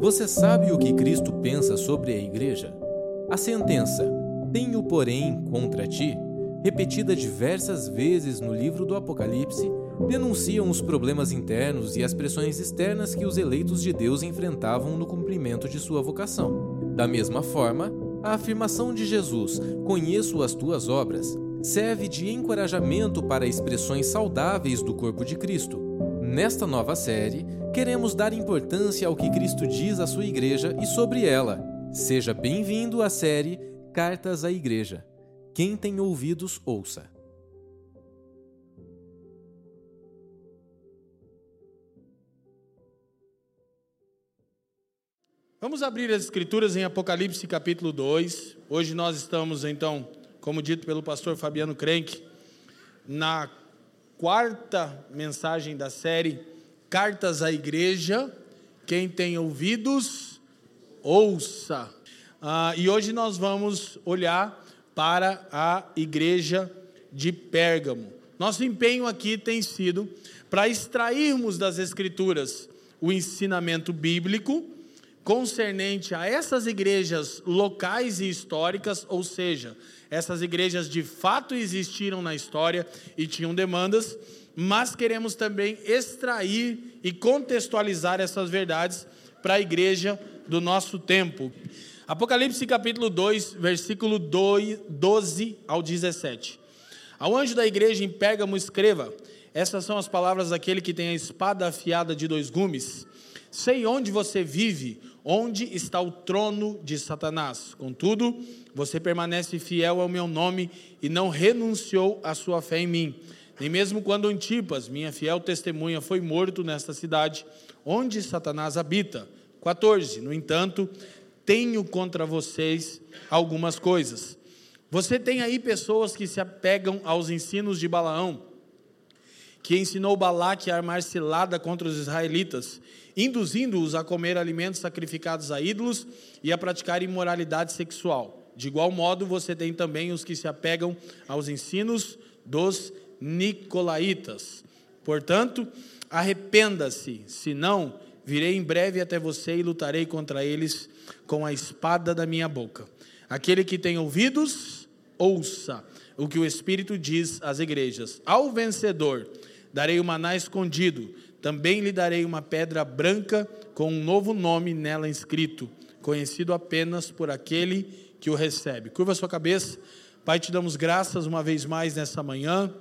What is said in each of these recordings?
Você sabe o que Cristo pensa sobre a igreja? A sentença, tenho porém contra ti, repetida diversas vezes no livro do Apocalipse, denunciam os problemas internos e as pressões externas que os eleitos de Deus enfrentavam no cumprimento de sua vocação. Da mesma forma, a afirmação de Jesus, conheço as tuas obras, serve de encorajamento para expressões saudáveis do corpo de Cristo. Nesta nova série, queremos dar importância ao que Cristo diz à sua igreja e sobre ela. Seja bem-vindo à série Cartas à Igreja. Quem tem ouvidos, ouça. Vamos abrir as Escrituras em Apocalipse capítulo 2. Hoje nós estamos, então, como dito pelo pastor Fabiano Krenk, na quarta mensagem da série Cartas à Igreja. Quem tem ouvidos, ouça. Ah, e hoje nós vamos olhar para a igreja de Pérgamo. Nosso empenho aqui tem sido para extrairmos das Escrituras o ensinamento bíblico concernente a essas igrejas locais e históricas, ou seja, essas igrejas de fato existiram na história e tinham demandas, mas queremos também extrair e contextualizar essas verdades para a igreja do nosso tempo. Apocalipse capítulo 2, versículo 12 ao 17. Ao anjo da igreja em Pérgamo escreva: Essas são as palavras daquele que tem a espada afiada de dois gumes. Sei onde você vive, onde está o trono de Satanás. Contudo, você permanece fiel ao meu nome e não renunciou à sua fé em mim. Nem mesmo quando Antipas, minha fiel testemunha, foi morto nesta cidade, onde Satanás habita. 14. No entanto, tenho contra vocês algumas coisas. Você tem aí pessoas que se apegam aos ensinos de Balaão, que ensinou Balaque a armar cilada contra os israelitas, induzindo-os a comer alimentos sacrificados a ídolos e a praticar imoralidade sexual. De igual modo, você tem também os que se apegam aos ensinos dos nicolaítas. Portanto, arrependa-se, senão virei em breve até você e lutarei contra eles com a espada da minha boca. Aquele que tem ouvidos, ouça o que o Espírito diz às igrejas. Ao vencedor, darei o maná escondido, também lhe darei uma pedra branca com um novo nome nela inscrito, conhecido apenas por aquele que o recebe. Curva sua cabeça. Pai, te damos graças uma vez mais nessa manhã.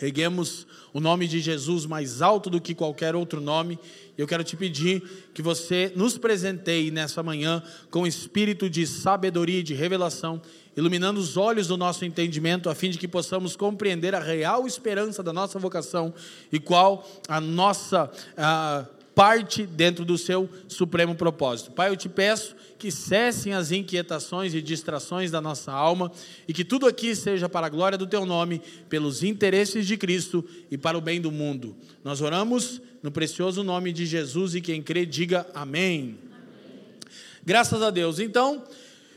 Erguemos o nome de Jesus mais alto do que qualquer outro nome. Eu quero te pedir que você nos presenteie nessa manhã com espírito de sabedoria e de revelação, iluminando os olhos do nosso entendimento, a fim de que possamos compreender a real esperança da nossa vocação e qual a nossa a parte dentro do seu supremo propósito. Pai, eu te peço que cessem as inquietações e distrações da nossa alma e que tudo aqui seja para a glória do teu nome, pelos interesses de Cristo e para o bem do mundo. Nós oramos no precioso nome de Jesus e quem crê diga amém. amém. Graças a Deus. Então,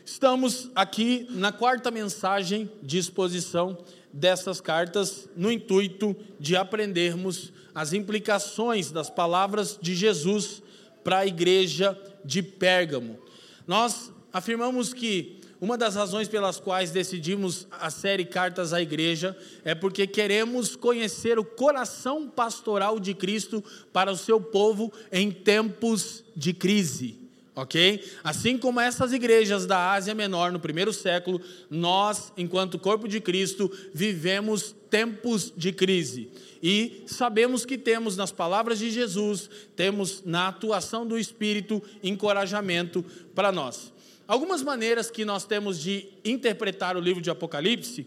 estamos aqui na quarta mensagem de exposição dessas cartas no intuito de aprendermos as implicações das palavras de Jesus para a igreja de Pérgamo. Nós afirmamos que uma das razões pelas quais decidimos a série Cartas à Igreja é porque queremos conhecer o coração pastoral de Cristo para o seu povo em tempos de crise ok? Assim como essas igrejas da Ásia Menor no primeiro século, nós, enquanto corpo de Cristo, vivemos tempos de crise. E sabemos que temos nas palavras de Jesus, temos na atuação do Espírito encorajamento para nós. Algumas maneiras que nós temos de interpretar o livro de Apocalipse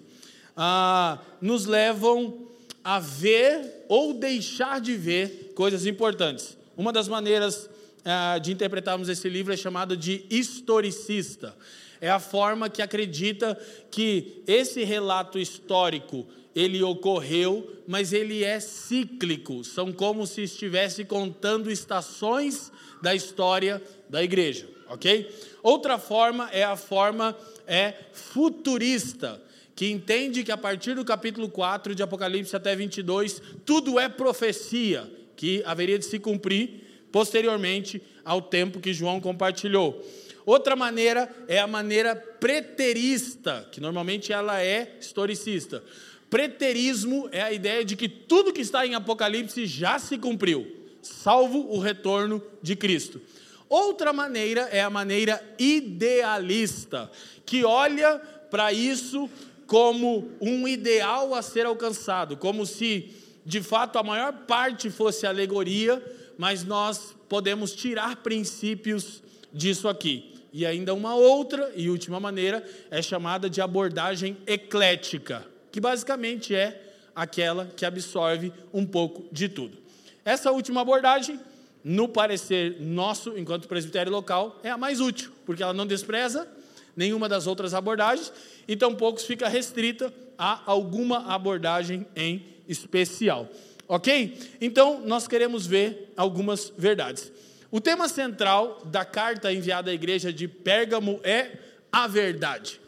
ah, nos levam a ver ou deixar de ver coisas importantes. Uma das maneiras ah, de interpretarmos esse livro é chamado de historicista. É a forma que acredita que esse relato histórico ele ocorreu, mas ele é cíclico. São como se estivesse contando estações da história da igreja, ok? Outra forma é a forma é futurista, que entende que a partir do capítulo 4 de Apocalipse até 22, tudo é profecia que haveria de se cumprir posteriormente ao tempo que João compartilhou. Outra maneira é a maneira preterista, que normalmente ela é historicista. Preterismo é a ideia de que tudo que está em Apocalipse já se cumpriu, salvo o retorno de Cristo. Outra maneira é a maneira idealista, que olha para isso como um ideal a ser alcançado, como se de fato a maior parte fosse alegoria, mas nós podemos tirar princípios disso aqui. E ainda uma outra e última maneira é chamada de abordagem eclética, que basicamente é aquela que absorve um pouco de tudo. Essa última abordagem, no parecer nosso, enquanto presbitério local, é a mais útil, porque ela não despreza nenhuma das outras abordagens e tampouco fica restrita a alguma abordagem em especial. Ok? Então, nós queremos ver algumas verdades. O tema central da carta enviada à igreja de Pérgamo é a verdade.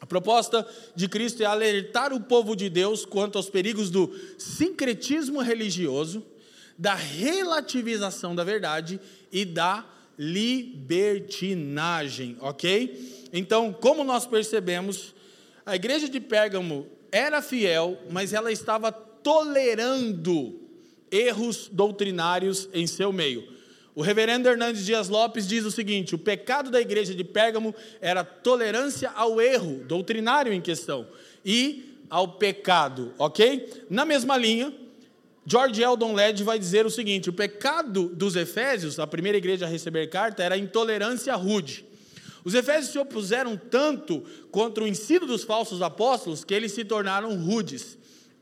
A proposta de Cristo é alertar o povo de Deus quanto aos perigos do sincretismo religioso, da relativização da verdade e da libertinagem, ok? Então, como nós percebemos, a igreja de Pérgamo era fiel, mas ela estava tolerando erros doutrinários em seu meio. O reverendo Hernandes Dias Lopes diz o seguinte: o pecado da igreja de Pérgamo era tolerância ao erro doutrinário em questão e ao pecado, ok? Na mesma linha, George Eldon Led vai dizer o seguinte: o pecado dos Efésios, a primeira igreja a receber carta, era a intolerância rude. Os Efésios se opuseram tanto contra o ensino dos falsos apóstolos que eles se tornaram rudes.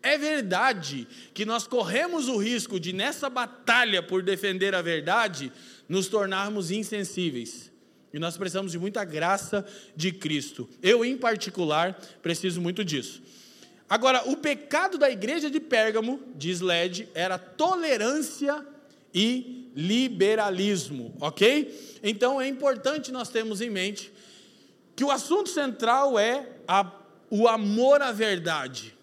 É verdade que nós corremos o risco de, nessa batalha por defender a verdade, nos tornarmos insensíveis. E nós precisamos de muita graça de Cristo. Eu, em particular, preciso muito disso. Agora, o pecado da igreja de Pérgamo, diz Led, era tolerância e liberalismo, ok? Então é importante nós termos em mente que o assunto central é a, o amor à verdade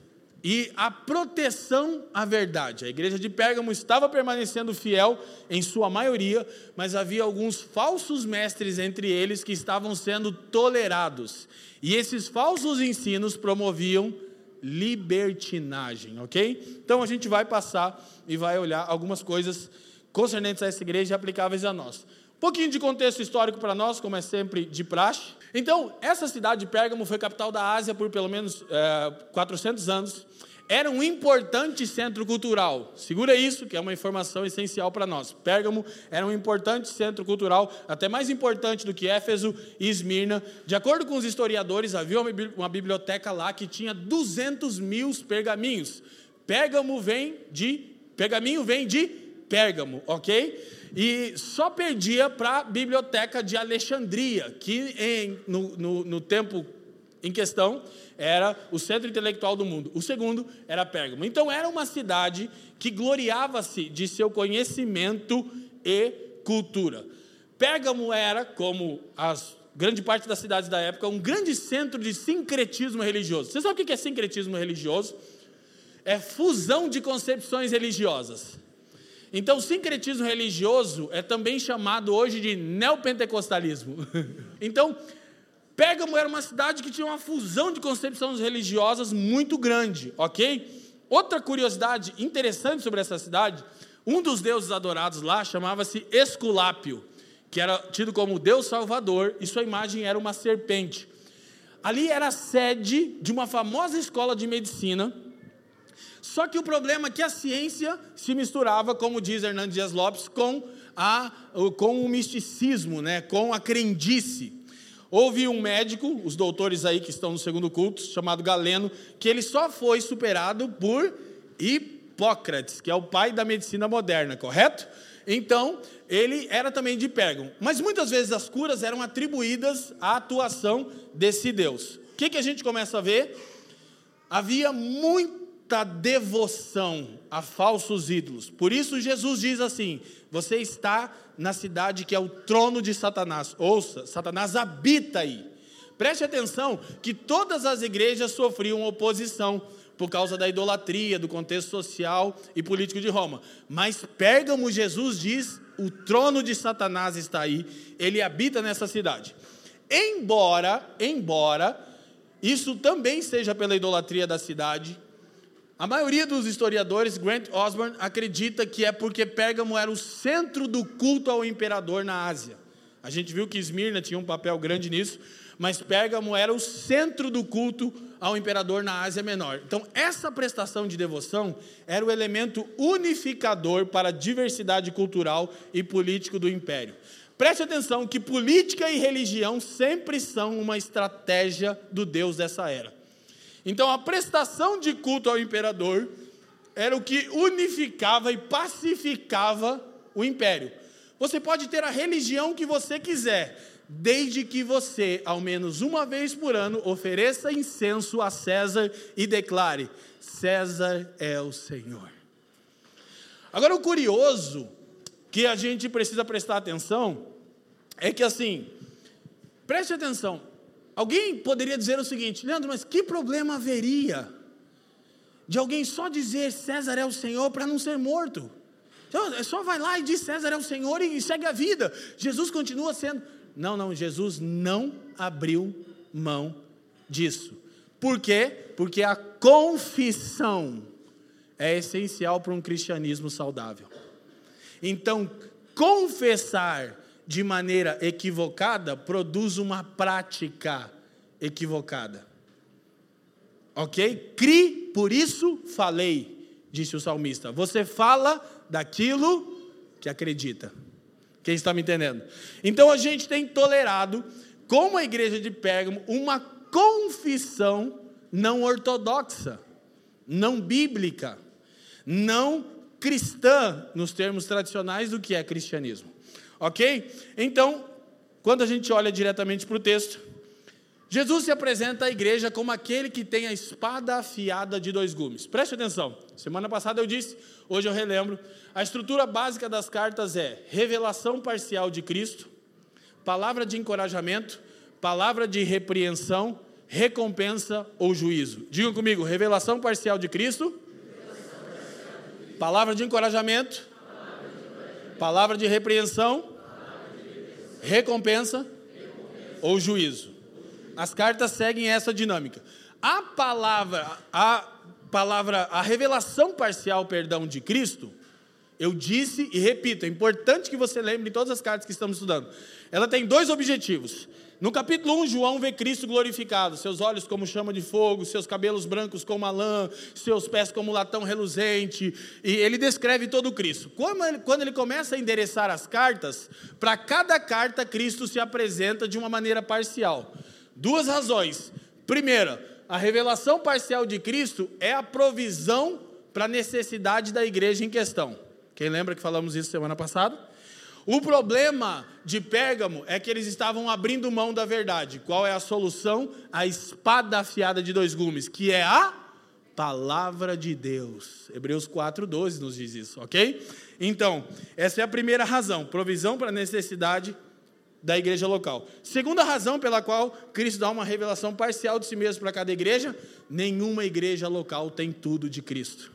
e a proteção à verdade. A igreja de Pérgamo estava permanecendo fiel em sua maioria, mas havia alguns falsos mestres entre eles que estavam sendo tolerados. E esses falsos ensinos promoviam libertinagem, ok? Então a gente vai passar e vai olhar algumas coisas concernentes a essa igreja e aplicáveis a nós. Pouquinho de contexto histórico para nós, como é sempre de praxe. Então, essa cidade de Pérgamo foi capital da Ásia por pelo menos é, 400 anos era um importante centro cultural. Segura isso, que é uma informação essencial para nós. Pérgamo era um importante centro cultural, até mais importante do que Éfeso e Esmirna. De acordo com os historiadores, havia uma biblioteca lá que tinha 200 mil pergaminhos. Pérgamo vem de. Pergaminho vem de Pérgamo, ok? E só perdia para a biblioteca de Alexandria, que em, no, no, no tempo em questão era o centro intelectual do mundo. O segundo era Pérgamo. Então era uma cidade que gloriava-se de seu conhecimento e cultura. Pérgamo era, como as grande parte das cidades da época, um grande centro de sincretismo religioso. Você sabe o que é sincretismo religioso? É fusão de concepções religiosas. Então, o sincretismo religioso é também chamado hoje de neopentecostalismo. Então, Pérgamo era uma cidade que tinha uma fusão de concepções religiosas muito grande, ok? Outra curiosidade interessante sobre essa cidade, um dos deuses adorados lá chamava-se Esculápio, que era tido como Deus Salvador, e sua imagem era uma serpente. Ali era a sede de uma famosa escola de medicina, só que o problema é que a ciência se misturava, como diz Hernandes Dias Lopes, com, a, com o misticismo, né, com a crendice. Houve um médico, os doutores aí que estão no segundo culto, chamado Galeno, que ele só foi superado por Hipócrates, que é o pai da medicina moderna, correto? Então, ele era também de Pérgamo. Mas muitas vezes as curas eram atribuídas à atuação desse Deus. O que, que a gente começa a ver? Havia muita devoção a falsos ídolos. Por isso Jesus diz assim: você está na cidade que é o trono de Satanás. Ouça, Satanás habita aí. Preste atenção que todas as igrejas sofriam oposição, por causa da idolatria, do contexto social e político de Roma. Mas Pérgamo, Jesus diz, o trono de Satanás está aí, ele habita nessa cidade. Embora, embora isso também seja pela idolatria da cidade, a maioria dos historiadores, Grant Osborne, acredita que é porque Pérgamo era o centro do culto ao imperador na Ásia. A gente viu que Esmirna tinha um papel grande nisso, mas Pérgamo era o centro do culto ao imperador na Ásia Menor. Então, essa prestação de devoção era o elemento unificador para a diversidade cultural e político do império. Preste atenção que política e religião sempre são uma estratégia do Deus dessa era. Então a prestação de culto ao imperador era o que unificava e pacificava o império. Você pode ter a religião que você quiser, desde que você, ao menos uma vez por ano, ofereça incenso a César e declare: César é o Senhor. Agora, o curioso que a gente precisa prestar atenção é que, assim, preste atenção, Alguém poderia dizer o seguinte, Leandro, mas que problema haveria de alguém só dizer César é o Senhor para não ser morto? Então, é só vai lá e diz César é o Senhor e segue a vida. Jesus continua sendo. Não, não, Jesus não abriu mão disso. Por quê? Porque a confissão é essencial para um cristianismo saudável. Então, confessar de maneira equivocada produz uma prática equivocada. Ok? Cri, por isso falei, disse o salmista. Você fala daquilo que acredita. Quem está me entendendo? Então a gente tem tolerado, como a igreja de Pérgamo, uma confissão não ortodoxa, não bíblica, não cristã, nos termos tradicionais do que é cristianismo. Ok? Então, quando a gente olha diretamente para o texto, Jesus se apresenta à igreja como aquele que tem a espada afiada de dois gumes. Preste atenção. Semana passada eu disse, hoje eu relembro. A estrutura básica das cartas é revelação parcial de Cristo, palavra de encorajamento, palavra de repreensão, recompensa ou juízo. Digam comigo: revelação parcial de Cristo, palavra de encorajamento, palavra de repreensão, recompensa, ou juízo. As cartas seguem essa dinâmica. A palavra, a palavra, a revelação parcial, perdão, de Cristo, eu disse e repito, é importante que você lembre de todas as cartas que estamos estudando. Ela tem dois objetivos. No capítulo 1, João vê Cristo glorificado, seus olhos como chama de fogo, seus cabelos brancos como a lã, seus pés como latão reluzente, e ele descreve todo o Cristo. Quando ele, quando ele começa a endereçar as cartas, para cada carta Cristo se apresenta de uma maneira parcial. Duas razões. Primeira, a revelação parcial de Cristo é a provisão para a necessidade da igreja em questão. Quem lembra que falamos isso semana passada? O problema de Pérgamo é que eles estavam abrindo mão da verdade. Qual é a solução? A espada afiada de dois gumes, que é a palavra de Deus. Hebreus 4:12 nos diz isso, OK? Então, essa é a primeira razão, provisão para a necessidade da igreja local. Segunda razão pela qual Cristo dá uma revelação parcial de si mesmo para cada igreja, nenhuma igreja local tem tudo de Cristo.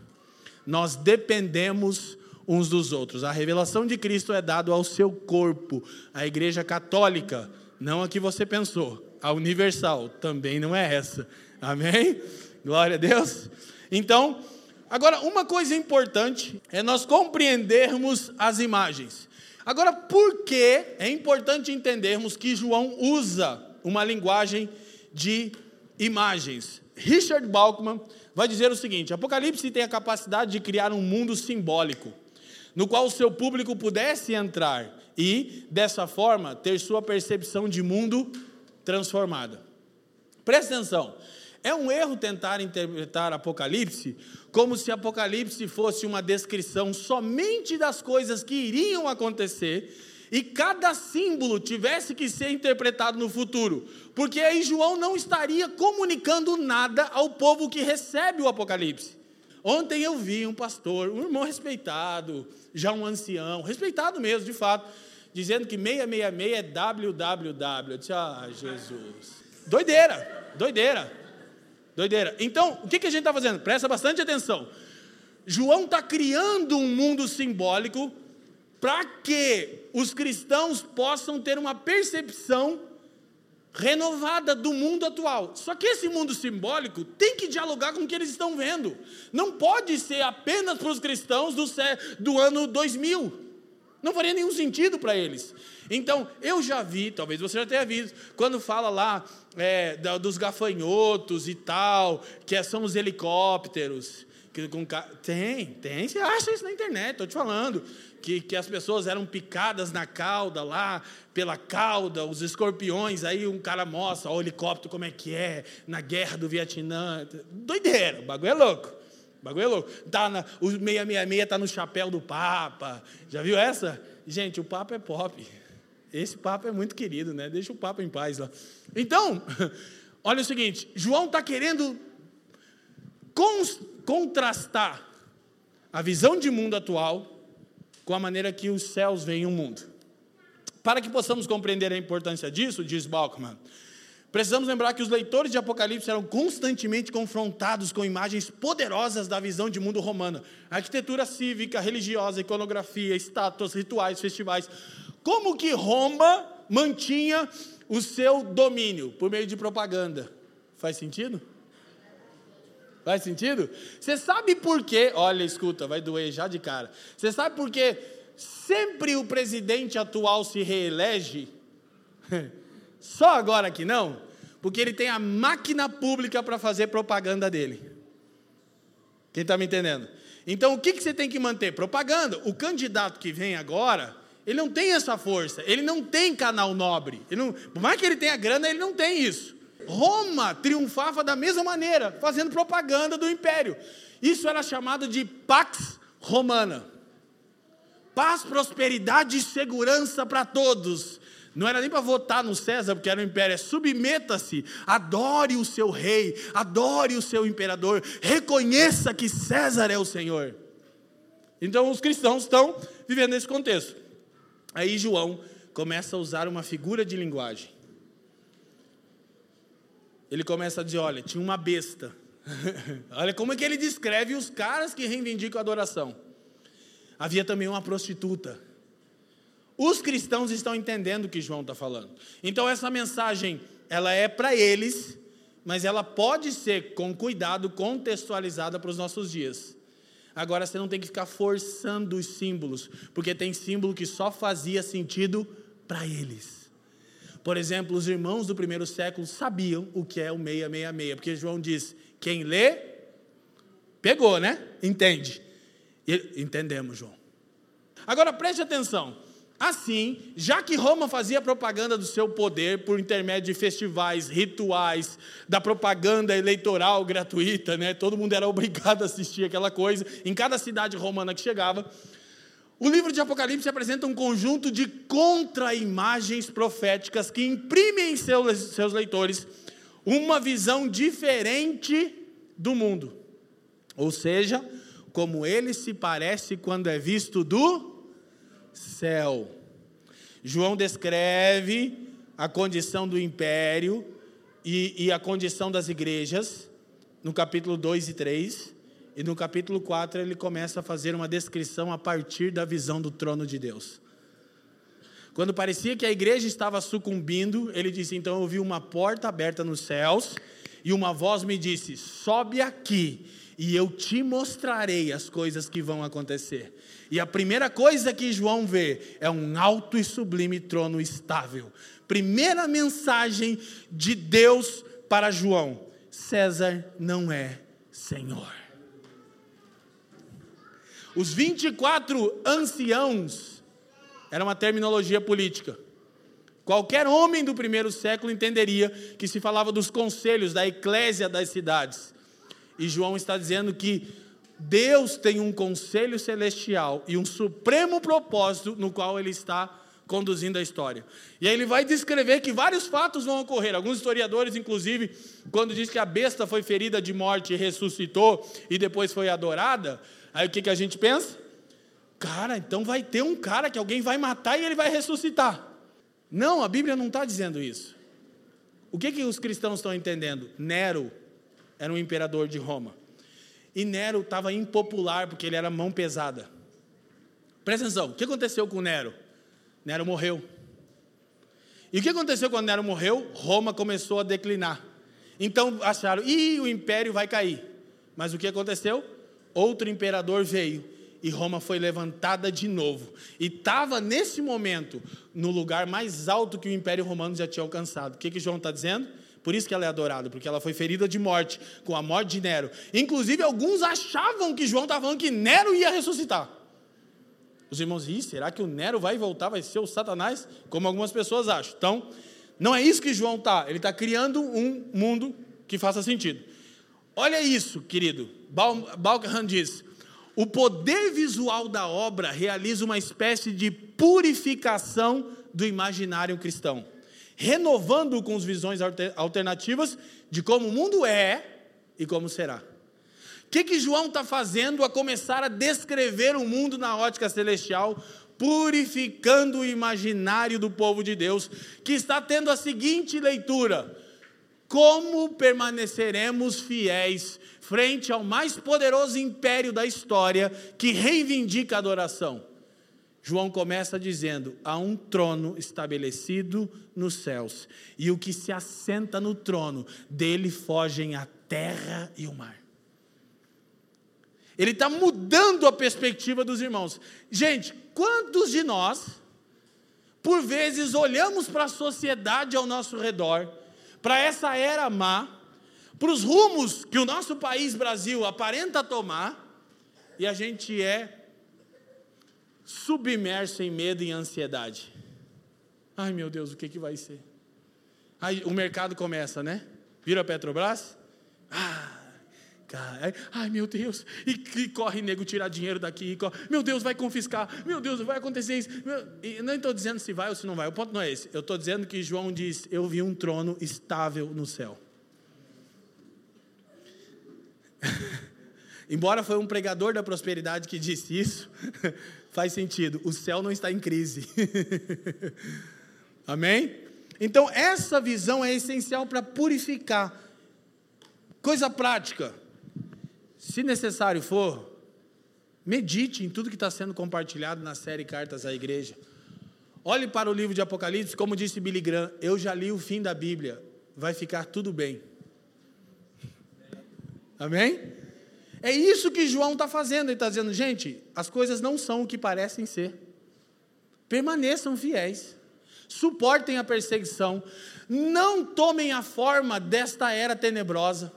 Nós dependemos uns dos outros. A revelação de Cristo é dada ao seu corpo, a igreja católica, não a que você pensou. A universal também não é essa. Amém? Glória a Deus. Então, agora uma coisa importante é nós compreendermos as imagens. Agora, por que é importante entendermos que João usa uma linguagem de imagens? Richard Balkman vai dizer o seguinte: Apocalipse tem a capacidade de criar um mundo simbólico no qual o seu público pudesse entrar e, dessa forma, ter sua percepção de mundo transformada. Presta atenção. É um erro tentar interpretar Apocalipse como se Apocalipse fosse uma descrição somente das coisas que iriam acontecer e cada símbolo tivesse que ser interpretado no futuro, porque aí João não estaria comunicando nada ao povo que recebe o Apocalipse. Ontem eu vi um pastor, um irmão respeitado, já um ancião, respeitado mesmo, de fato, dizendo que 666 é www. Eu disse, ah, Jesus. Doideira, doideira. Doideira. Então, o que, a gente está fazendo? Presta bastante atenção. João está criando um mundo simbólico para que os cristãos possam ter uma percepção renovada do mundo atual. Só que esse mundo simbólico tem que dialogar com o que eles estão vendo. Não pode ser apenas para os cristãos do, do ano 2000. Não faria nenhum sentido para eles. Então, eu já vi, talvez você já tenha visto, quando fala lá é, dos gafanhotos e tal, que são os helicópteros. Que, com, tem, tem, você acha isso na internet, estou te falando. Que, que as pessoas eram picadas na cauda lá, pela cauda, os escorpiões, aí um cara mostra o helicóptero como é que é, na guerra do Vietnã. Doideira, o bagulho é louco. O bagulho é louco. Tá na, o 666 está no chapéu do Papa. Já viu essa? Gente, o Papa é pop. Esse Papa é muito querido, né? Deixa o Papa em paz lá. Então, olha o seguinte: João está querendo contrastar a visão de mundo atual com a maneira que os céus veem o mundo. Para que possamos compreender a importância disso, diz Balkman, precisamos lembrar que os leitores de Apocalipse eram constantemente confrontados com imagens poderosas da visão de mundo romana, arquitetura cívica, religiosa, iconografia, estátuas, rituais, festivais. Como que Roma mantinha o seu domínio por meio de propaganda? Faz sentido? Faz sentido? Você sabe por quê? Olha, escuta, vai doer já de cara. Você sabe por quê? Sempre o presidente atual se reelege? Só agora que não? Porque ele tem a máquina pública para fazer propaganda dele. Quem está me entendendo? Então o que, que você tem que manter? Propaganda. O candidato que vem agora, ele não tem essa força, ele não tem canal nobre. Ele não, por mais que ele tenha grana, ele não tem isso. Roma triunfava da mesma maneira, fazendo propaganda do império. Isso era chamado de Pax Romana. Paz, prosperidade e segurança para todos. Não era nem para votar no César, porque era o império. É submeta-se, adore o seu rei, adore o seu imperador, reconheça que César é o Senhor. Então os cristãos estão vivendo nesse contexto. Aí João começa a usar uma figura de linguagem ele começa a dizer: olha, tinha uma besta. olha como é que ele descreve os caras que reivindicam a adoração. Havia também uma prostituta. Os cristãos estão entendendo o que João está falando. Então essa mensagem, ela é para eles, mas ela pode ser, com cuidado, contextualizada para os nossos dias. Agora você não tem que ficar forçando os símbolos, porque tem símbolo que só fazia sentido para eles. Por exemplo, os irmãos do primeiro século sabiam o que é o 666, porque João diz: quem lê, pegou, né? Entende. E, entendemos, João. Agora preste atenção. Assim, já que Roma fazia propaganda do seu poder por intermédio de festivais, rituais, da propaganda eleitoral gratuita, né? todo mundo era obrigado a assistir aquela coisa, em cada cidade romana que chegava, o livro de Apocalipse apresenta um conjunto de contra-imagens proféticas que imprimem em seus, leitores uma visão diferente do mundo. Ou seja, como ele se parece quando é visto do céu. João descreve a condição do império e, e a condição das igrejas, no capítulo 2 e 3. E no capítulo 4 ele começa a fazer uma descrição a partir da visão do trono de Deus. Quando parecia que a igreja estava sucumbindo, ele disse: Então eu vi uma porta aberta nos céus, e uma voz me disse: Sobe aqui, e eu te mostrarei as coisas que vão acontecer. E a primeira coisa que João vê é um alto e sublime trono estável. Primeira mensagem de Deus para João: César não é Senhor. Os 24 anciãos era uma terminologia política. Qualquer homem do primeiro século entenderia que se falava dos conselhos da eclésia das cidades. E João está dizendo que Deus tem um conselho celestial e um supremo propósito no qual ele está conduzindo a história. E aí ele vai descrever que vários fatos vão ocorrer. Alguns historiadores, inclusive, quando diz que a besta foi ferida de morte e ressuscitou e depois foi adorada, Aí o que, que a gente pensa? Cara, então vai ter um cara que alguém vai matar e ele vai ressuscitar. Não, a Bíblia não está dizendo isso. O que, que os cristãos estão entendendo? Nero era um imperador de Roma. E Nero estava impopular porque ele era mão pesada. Presta atenção, o que aconteceu com Nero? Nero morreu. E o que aconteceu quando Nero morreu? Roma começou a declinar. Então acharam, ih, o império vai cair. Mas o que aconteceu? Outro imperador veio e Roma foi levantada de novo. E estava nesse momento no lugar mais alto que o Império Romano já tinha alcançado. O que, que João está dizendo? Por isso que ela é adorada, porque ela foi ferida de morte, com a morte de Nero. Inclusive, alguns achavam que João estava falando que Nero ia ressuscitar. Os irmãos, Ih, será que o Nero vai voltar, vai ser o Satanás? Como algumas pessoas acham. Então, não é isso que João está. Ele está criando um mundo que faça sentido. Olha isso, querido. Balkan diz: o poder visual da obra realiza uma espécie de purificação do imaginário cristão, renovando-o com as visões alternativas de como o mundo é e como será. O que, que João está fazendo a começar a descrever o mundo na ótica celestial, purificando o imaginário do povo de Deus, que está tendo a seguinte leitura: Como permaneceremos fiéis frente ao mais poderoso império da história que reivindica a adoração? João começa dizendo: há um trono estabelecido nos céus, e o que se assenta no trono, dele fogem a terra e o mar. Ele está mudando a perspectiva dos irmãos. Gente, quantos de nós, por vezes, olhamos para a sociedade ao nosso redor, para essa era má, para os rumos que o nosso país Brasil aparenta tomar, e a gente é submerso em medo e ansiedade. Ai meu Deus, o que, que vai ser? Aí o mercado começa, né? Vira Petrobras? Ah, Cara, ai meu Deus, e, e corre nego tirar dinheiro daqui, corre, meu Deus, vai confiscar, meu Deus, vai acontecer isso. Meu, e não estou dizendo se vai ou se não vai, o ponto não é esse. Eu estou dizendo que João diz: Eu vi um trono estável no céu. Embora foi um pregador da prosperidade que disse isso, faz sentido, o céu não está em crise. Amém? Então, essa visão é essencial para purificar. Coisa prática. Se necessário for, medite em tudo que está sendo compartilhado na série Cartas à Igreja. Olhe para o livro de Apocalipse, como disse Billy Graham, eu já li o fim da Bíblia, vai ficar tudo bem. Amém? É isso que João está fazendo, ele está dizendo, gente, as coisas não são o que parecem ser. Permaneçam fiéis, suportem a perseguição, não tomem a forma desta era tenebrosa.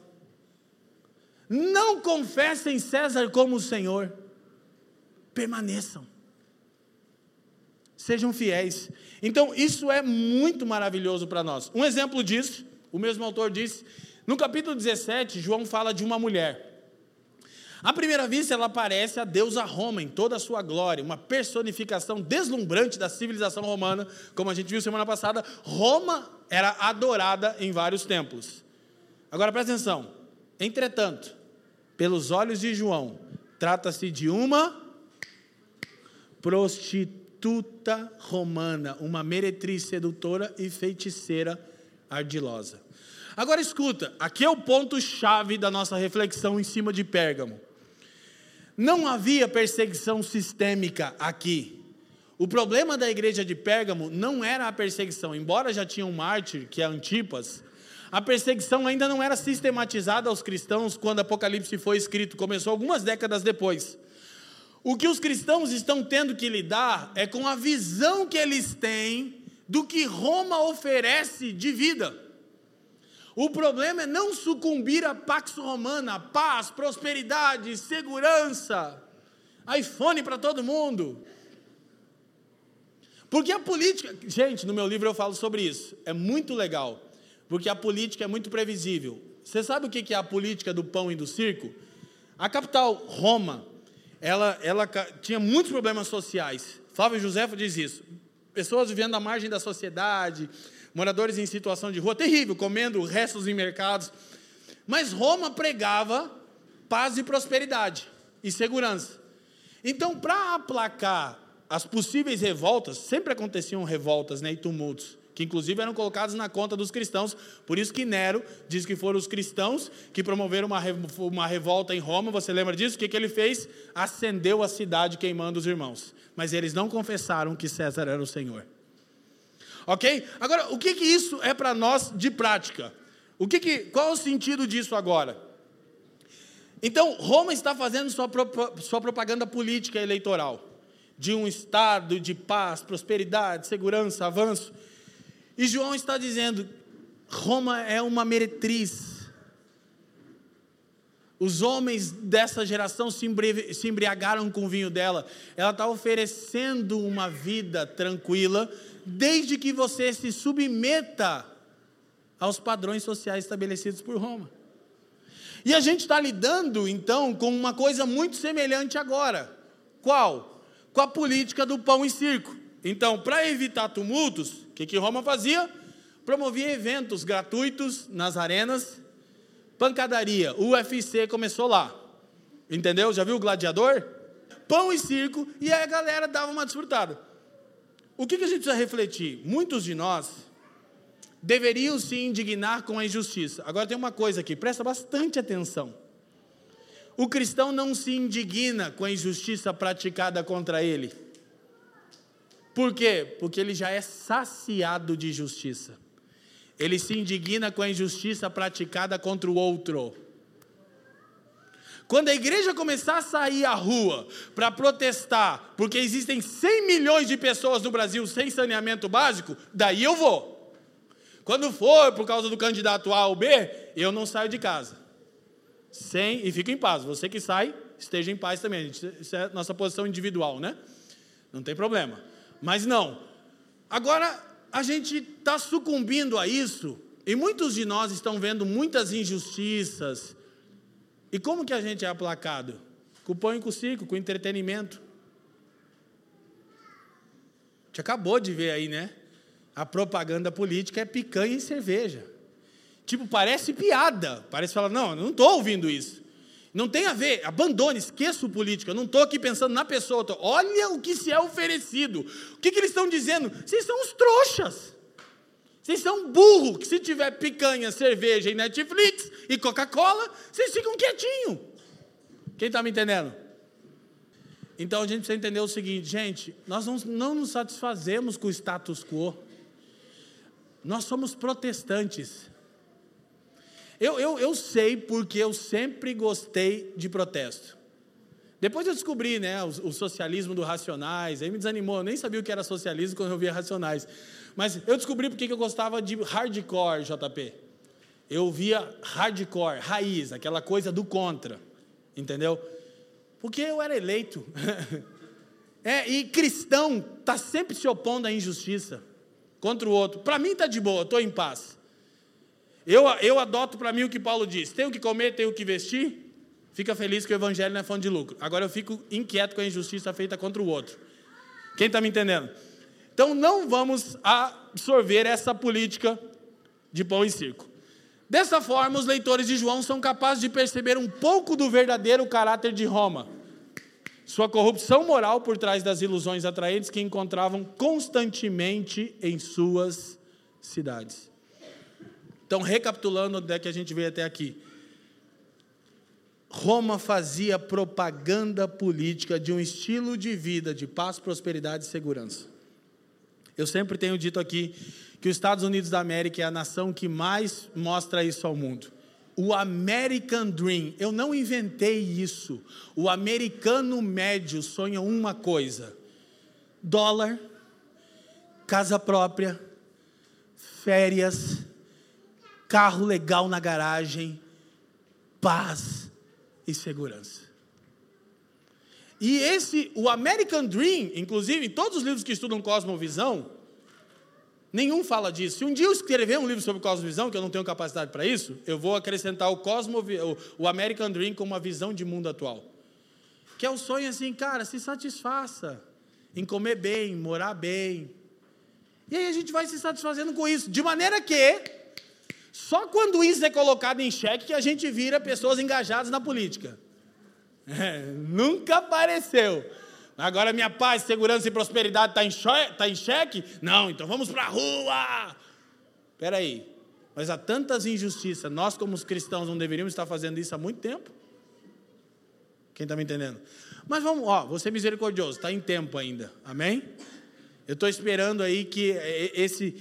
Não confessem César como o Senhor. Permaneçam. Sejam fiéis. Então, isso é muito maravilhoso para nós. Um exemplo disso, o mesmo autor disse, no capítulo 17, João fala de uma mulher. À primeira vista, ela parece a deusa Roma em toda a sua glória, uma personificação deslumbrante da civilização romana, como a gente viu semana passada. Roma era adorada em vários templos. Agora presta atenção. Entretanto, pelos olhos de João, trata-se de uma prostituta romana, uma meretriz sedutora e feiticeira ardilosa. Agora escuta, aqui é o ponto-chave da nossa reflexão em cima de Pérgamo. Não havia perseguição sistêmica aqui. O problema da igreja de Pérgamo não era a perseguição, embora já tinha um mártir, que é Antipas, a perseguição ainda não era sistematizada aos cristãos quando Apocalipse foi escrito, começou algumas décadas depois. O que os cristãos estão tendo que lidar é com a visão que eles têm do que Roma oferece de vida. O problema é não sucumbir à Pax Romana, paz, prosperidade, segurança, iPhone para todo mundo. Porque a política, gente, no meu livro eu falo sobre isso, é muito legal porque a política é muito previsível. Você sabe o que é a política do pão e do circo? A capital, Roma, ela, ela tinha muitos problemas sociais. Flávio Josefo diz isso. Pessoas vivendo à margem da sociedade, moradores em situação de rua, terrível, comendo restos em mercados. Mas Roma pregava paz e prosperidade e segurança. Então, para aplacar as possíveis revoltas, sempre aconteciam revoltas né, e tumultos que inclusive eram colocados na conta dos cristãos. Por isso que Nero diz que foram os cristãos que promoveram uma, uma revolta em Roma. Você lembra disso? O que, que ele fez? Acendeu a cidade queimando os irmãos. Mas eles não confessaram que César era o Senhor. Ok? Agora, o que, que isso é para nós de prática? O que, que qual o sentido disso agora? Então, Roma está fazendo sua, sua propaganda política eleitoral de um estado de paz, prosperidade, segurança, avanço. E João está dizendo: Roma é uma meretriz. Os homens dessa geração se embriagaram com o vinho dela. Ela está oferecendo uma vida tranquila, desde que você se submeta aos padrões sociais estabelecidos por Roma. E a gente está lidando, então, com uma coisa muito semelhante agora. Qual? Com a política do pão e circo. Então, para evitar tumultos, o que, que Roma fazia? Promovia eventos gratuitos nas arenas. Pancadaria, o UFC começou lá. Entendeu? Já viu o gladiador? Pão e circo, e aí a galera dava uma desfrutada. O que, que a gente precisa refletir? Muitos de nós deveriam se indignar com a injustiça. Agora tem uma coisa aqui, presta bastante atenção. O cristão não se indigna com a injustiça praticada contra ele. Por quê? Porque ele já é saciado de justiça. Ele se indigna com a injustiça praticada contra o outro. Quando a igreja começar a sair à rua para protestar, porque existem 100 milhões de pessoas no Brasil sem saneamento básico, daí eu vou. Quando for por causa do candidato A ou B, eu não saio de casa. Sem e fico em paz. Você que sai, esteja em paz também. Isso é nossa posição individual, né? Não tem problema. Mas não. Agora, a gente está sucumbindo a isso, e muitos de nós estão vendo muitas injustiças. E como que a gente é aplacado? Com o pão e com o circo, com entretenimento. A gente acabou de ver aí, né? A propaganda política é picanha e cerveja. Tipo, parece piada. Parece falar, não, eu não estou ouvindo isso. Não tem a ver, abandone, esqueça o político. Eu não estou aqui pensando na pessoa. Tô, olha o que se é oferecido. O que, que eles estão dizendo? Vocês são os trouxas. Vocês são burro, que se tiver picanha, cerveja e Netflix e Coca-Cola, vocês ficam quietinhos. Quem está me entendendo? Então a gente precisa entender o seguinte, gente, nós não, não nos satisfazemos com o status quo. Nós somos protestantes. Eu, eu, eu sei porque eu sempre gostei de protesto. Depois eu descobri né, o, o, socialismo do Racionais, aí me desanimou, eu nem sabia o que era socialismo quando eu via Racionais. Mas eu descobri porque eu gostava de hardcore, JP. Eu via hardcore, raiz, aquela coisa do contra, entendeu? Porque eu era eleito. é, e cristão está sempre se opondo à injustiça contra o outro. Para mim está de boa, estou em paz. Eu, eu adoto para mim o que Paulo diz: tenho que comer, tenho que vestir. Fica feliz que o evangelho não é fonte de lucro. Agora eu fico inquieto com a injustiça feita contra o outro. Quem está me entendendo? Então não vamos absorver essa política de pão e circo. Dessa forma, os leitores de João são capazes de perceber um pouco do verdadeiro caráter de Roma sua corrupção moral por trás das ilusões atraentes que encontravam constantemente em suas cidades. Então, recapitulando onde é que a gente veio até aqui. Roma fazia propaganda política de um estilo de vida de paz, prosperidade e segurança. Eu sempre tenho dito aqui que os Estados Unidos da América é a nação que mais mostra isso ao mundo o American Dream. Eu não inventei isso. O americano médio sonha uma coisa: dólar, casa própria, férias, carro legal na garagem, paz e segurança. E esse, o American Dream, inclusive, em todos os livros que estudam cosmovisão, Nenhum fala disso. Se um dia eu escrever um livro sobre cosmovisão, que eu não tenho capacidade para isso, eu vou acrescentar o, Cosmo, o American Dream como uma visão de mundo atual. Que é o sonho assim, cara, se satisfaça em comer bem, morar bem. E aí a gente vai se satisfazendo com isso. De maneira que, só quando isso é colocado em xeque que a gente vira pessoas engajadas na política. É, nunca apareceu. Agora minha paz, segurança e prosperidade está em, tá em xeque? Não, então vamos para a rua. Espera aí. Mas há tantas injustiças. Nós, como os cristãos, não deveríamos estar fazendo isso há muito tempo? Quem está me entendendo? Mas vamos, ó, você misericordioso, está em tempo ainda. Amém? Eu estou esperando aí que esse,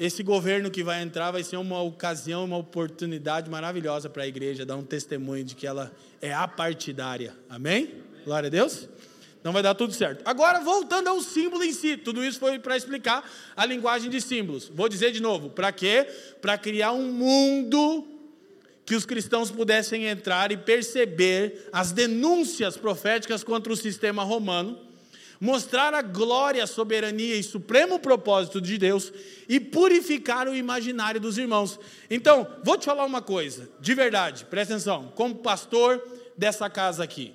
esse governo que vai entrar vai ser uma ocasião, uma oportunidade maravilhosa para a igreja dar um testemunho de que ela é apartidária. Amém? Glória a Deus. Não vai dar tudo certo. Agora, voltando ao símbolo em si, tudo isso foi para explicar a linguagem de símbolos. Vou dizer de novo: para quê? Para criar um mundo que os cristãos pudessem entrar e perceber as denúncias proféticas contra o sistema romano, mostrar a glória, a soberania e supremo propósito de Deus e purificar o imaginário dos irmãos. Então, vou te falar uma coisa, de verdade, presta atenção, como pastor dessa casa aqui.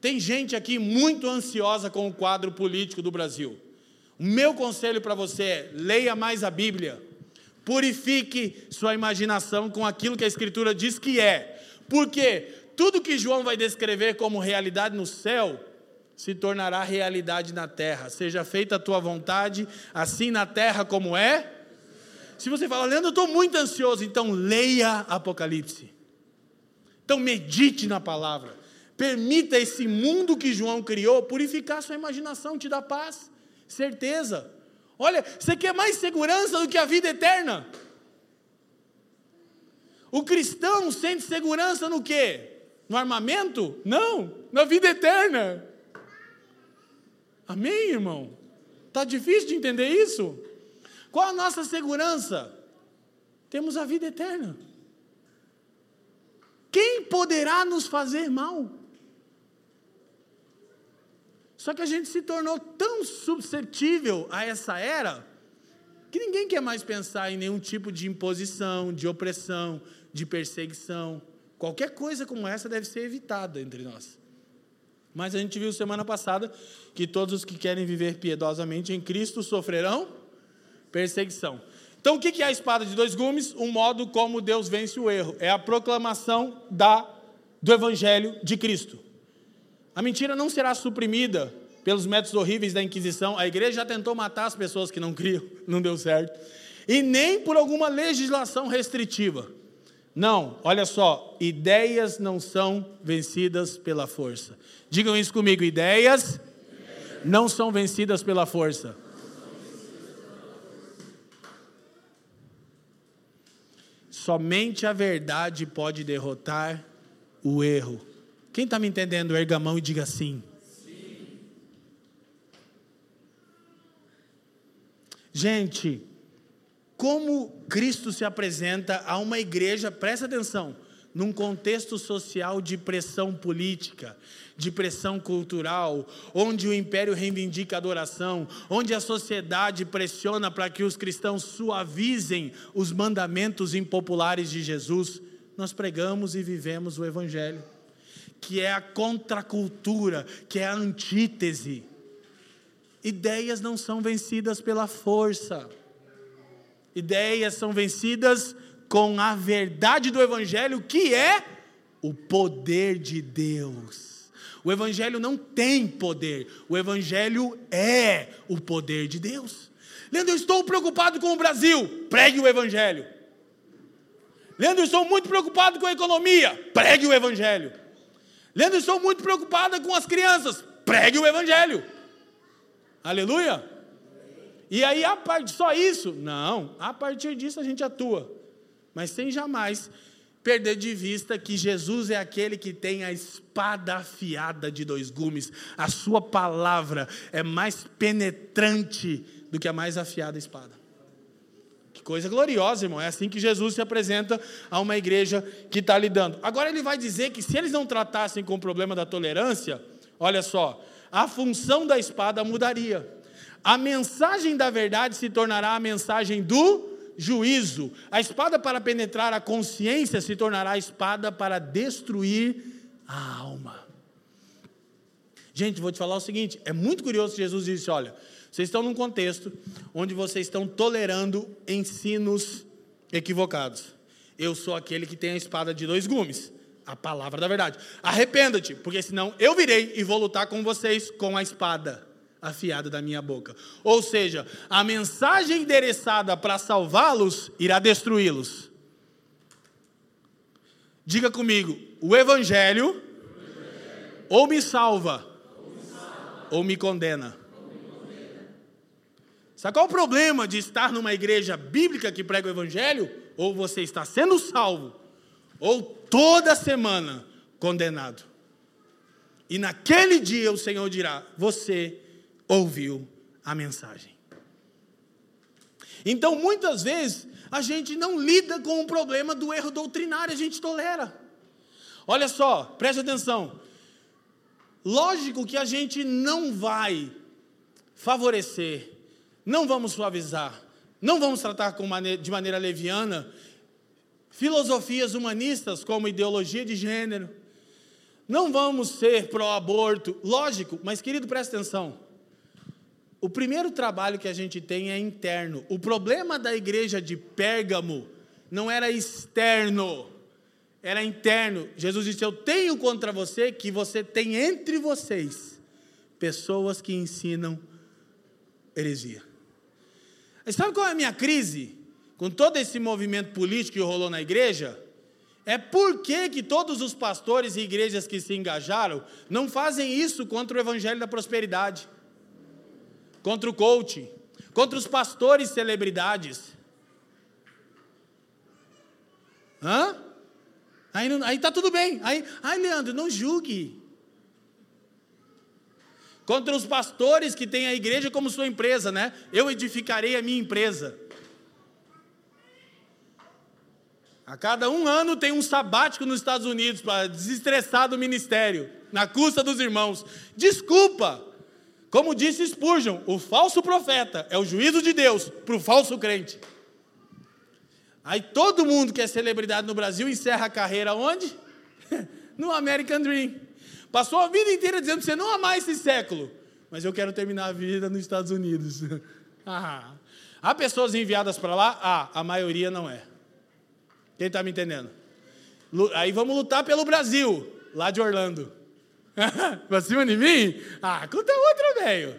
Tem gente aqui muito ansiosa com o quadro político do Brasil. O meu conselho para você é: leia mais a Bíblia. Purifique sua imaginação com aquilo que a Escritura diz que é. Porque tudo que João vai descrever como realidade no céu se tornará realidade na terra. Seja feita a tua vontade, assim na terra como é. Se você fala, Leandro, eu estou muito ansioso, então leia Apocalipse. Então medite na palavra. Permita esse mundo que João criou purificar sua imaginação, te dá paz, certeza. Olha, você quer mais segurança do que a vida eterna? O cristão sente segurança no quê? No armamento? Não, na vida eterna. Amém, irmão? Está difícil de entender isso? Qual a nossa segurança? Temos a vida eterna. Quem poderá nos fazer mal? Só que a gente se tornou tão suscetível a essa era que ninguém quer mais pensar em nenhum tipo de imposição, de opressão, de perseguição. Qualquer coisa como essa deve ser evitada entre nós. Mas a gente viu semana passada que todos os que querem viver piedosamente em Cristo sofrerão perseguição. Então, o que é a espada de dois gumes? Um modo como Deus vence o erro. É a proclamação da, do Evangelho de Cristo. A mentira não será suprimida pelos métodos horríveis da Inquisição. A igreja já tentou matar as pessoas que não criam, não deu certo. E nem por alguma legislação restritiva. Não, olha só, ideias não são vencidas pela força. Digam isso comigo: ideias não são vencidas pela força. Somente a verdade pode derrotar o erro. Quem está me entendendo, erga a mão e diga sim. sim. Gente, como Cristo se apresenta a uma igreja, presta atenção, num contexto social de pressão política, de pressão cultural, onde o império reivindica adoração, onde a sociedade pressiona para que os cristãos suavizem os mandamentos impopulares de Jesus, nós pregamos e vivemos o Evangelho que é a contracultura, que é a antítese. Ideias não são vencidas pela força. Ideias são vencidas com a verdade do Evangelho, que é o poder de Deus. O Evangelho não tem poder, o Evangelho é o poder de Deus. Leandro, eu estou preocupado com o Brasil, pregue o Evangelho. Leandro, eu estou muito preocupado com a economia, pregue o Evangelho. Leandro, estou muito preocupada com as crianças. Pregue o Evangelho. Aleluia. E aí, a parte só isso? Não, a partir disso a gente atua. Mas sem jamais perder de vista que Jesus é aquele que tem a espada afiada de dois gumes. A sua palavra é mais penetrante do que a mais afiada espada. Que coisa gloriosa, irmão. É assim que Jesus se apresenta a uma igreja que está lidando. Agora ele vai dizer que se eles não tratassem com o problema da tolerância, olha só, a função da espada mudaria. A mensagem da verdade se tornará a mensagem do juízo. A espada para penetrar a consciência se tornará a espada para destruir a alma. Gente, vou te falar o seguinte: é muito curioso que Jesus disse: olha, vocês estão num contexto onde vocês estão tolerando ensinos equivocados. Eu sou aquele que tem a espada de dois gumes. A palavra da verdade. Arrependa-te, porque senão eu virei e vou lutar com vocês com a espada afiada da minha boca. Ou seja, a mensagem endereçada para salvá-los irá destruí-los. Diga comigo, o evangelho, ou me salva, ou me condena. Sabe qual é o problema de estar numa igreja bíblica que prega o evangelho? Ou você está sendo salvo, ou toda semana condenado. E naquele dia o Senhor dirá: Você ouviu a mensagem. Então, muitas vezes, a gente não lida com o problema do erro doutrinário, a gente tolera. Olha só, preste atenção. Lógico que a gente não vai favorecer não vamos suavizar, não vamos tratar de maneira leviana filosofias humanistas como ideologia de gênero. Não vamos ser pró-aborto, lógico, mas querido, presta atenção. O primeiro trabalho que a gente tem é interno. O problema da igreja de Pérgamo não era externo, era interno. Jesus disse: Eu tenho contra você que você tem entre vocês pessoas que ensinam heresia. Mas sabe qual é a minha crise? Com todo esse movimento político que rolou na igreja? É por que, que todos os pastores e igrejas que se engajaram não fazem isso contra o evangelho da prosperidade, contra o coaching, contra os pastores celebridades. Hã? Aí, não, aí tá tudo bem. Aí, ai, Leandro, não julgue contra os pastores que têm a igreja como sua empresa, né? Eu edificarei a minha empresa. A cada um ano tem um sabático nos Estados Unidos para desestressar do ministério, na custa dos irmãos. Desculpa, como disse Spurgeon, o falso profeta é o juízo de Deus para o falso crente. Aí todo mundo que é celebridade no Brasil encerra a carreira onde? no American Dream. Passou a vida inteira dizendo que você não amar esse século, mas eu quero terminar a vida nos Estados Unidos. ah. Há pessoas enviadas para lá? Ah, a maioria não é. Quem está me entendendo? Aí vamos lutar pelo Brasil, lá de Orlando. pra cima de mim? Ah, conta outra, velho.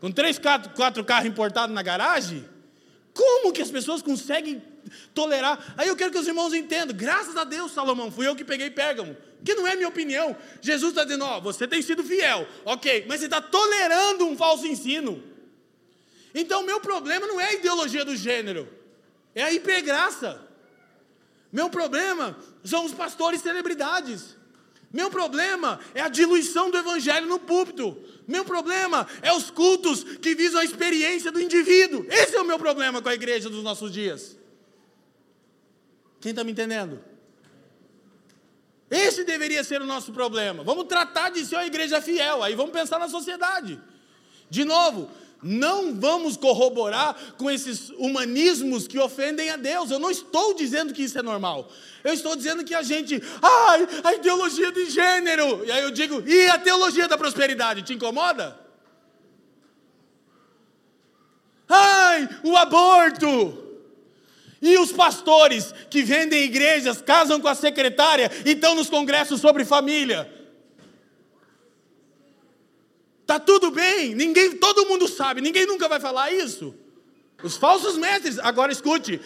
Com três, quatro, quatro carros importados na garagem? Como que as pessoas conseguem tolerar? Aí eu quero que os irmãos entendam. Graças a Deus, Salomão, fui eu que peguei Pérgamo que não é minha opinião. Jesus está dizendo: ó, você tem sido fiel, ok, mas você está tolerando um falso ensino. Então, meu problema não é a ideologia do gênero, é a hipergraça. Meu problema são os pastores celebridades. Meu problema é a diluição do evangelho no púlpito. Meu problema é os cultos que visam a experiência do indivíduo. Esse é o meu problema com a igreja dos nossos dias. Quem está me entendendo? Esse deveria ser o nosso problema. Vamos tratar de ser uma igreja fiel, aí vamos pensar na sociedade. De novo, não vamos corroborar com esses humanismos que ofendem a Deus. Eu não estou dizendo que isso é normal. Eu estou dizendo que a gente, ai, a ideologia de gênero. E aí eu digo, e a teologia da prosperidade? Te incomoda? Ai, o aborto. E os pastores que vendem igrejas, casam com a secretária e estão nos congressos sobre família. Tá tudo bem, ninguém, todo mundo sabe, ninguém nunca vai falar isso. Os falsos mestres, agora escute,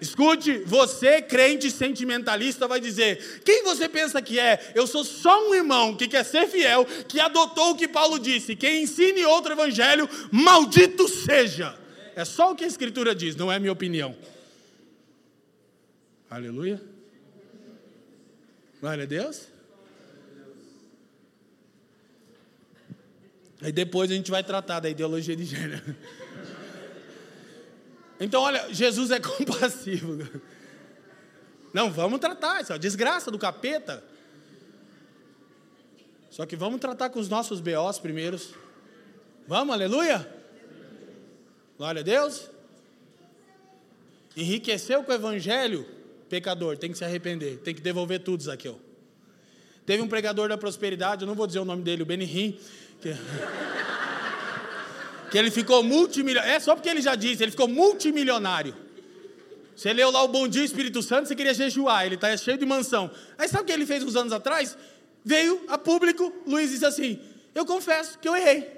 Escute, você, crente sentimentalista, vai dizer: quem você pensa que é? Eu sou só um irmão que quer ser fiel, que adotou o que Paulo disse: quem ensine outro evangelho, maldito seja. É só o que a Escritura diz, não é minha opinião. Aleluia. Glória a Deus. Aí depois a gente vai tratar da ideologia de gênero. Então, olha, Jesus é compassivo. Não, vamos tratar, isso é a desgraça do capeta. Só que vamos tratar com os nossos BOs primeiros. Vamos, aleluia? Glória a Deus. Enriqueceu com o evangelho Pecador, tem que se arrepender, tem que devolver tudo, Zaqueu. Teve um pregador da prosperidade, eu não vou dizer o nome dele, o Benihim, que, que ele ficou multimilionário. É só porque ele já disse, ele ficou multimilionário. Você leu lá o Bom Dia Espírito Santo, você queria jejuar, ele está cheio de mansão. Aí sabe o que ele fez uns anos atrás? Veio a público, Luiz disse assim: Eu confesso que eu errei.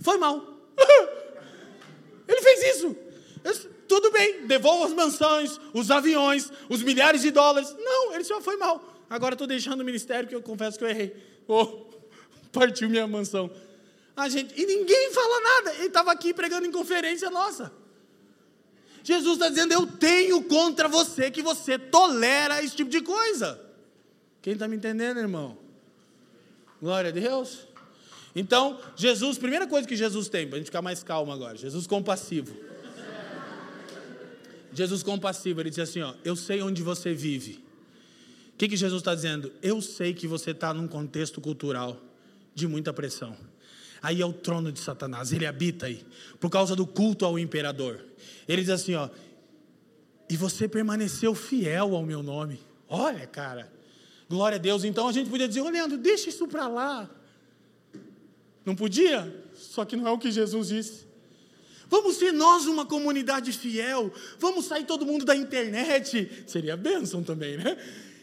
Foi mal. ele fez isso. Eu, tudo bem, devolva as mansões, os aviões, os milhares de dólares. Não, ele só foi mal. Agora estou deixando o ministério porque eu confesso que eu errei. Oh, partiu minha mansão. A gente, e ninguém fala nada. Ele estava aqui pregando em conferência nossa. Jesus está dizendo: Eu tenho contra você que você tolera esse tipo de coisa. Quem está me entendendo, irmão? Glória a Deus. Então, Jesus, primeira coisa que Jesus tem, para a gente ficar mais calmo agora: Jesus compassivo. Jesus compassivo, ele diz assim: ó, Eu sei onde você vive. O que, que Jesus está dizendo? Eu sei que você está num contexto cultural de muita pressão. Aí é o trono de Satanás, ele habita aí, por causa do culto ao imperador. Ele diz assim: ó, e você permaneceu fiel ao meu nome. Olha, cara, glória a Deus. Então a gente podia dizer: Ô Leandro, deixa isso para lá. Não podia? Só que não é o que Jesus disse. Vamos ser nós uma comunidade fiel. Vamos sair todo mundo da internet. Seria bênção também, né?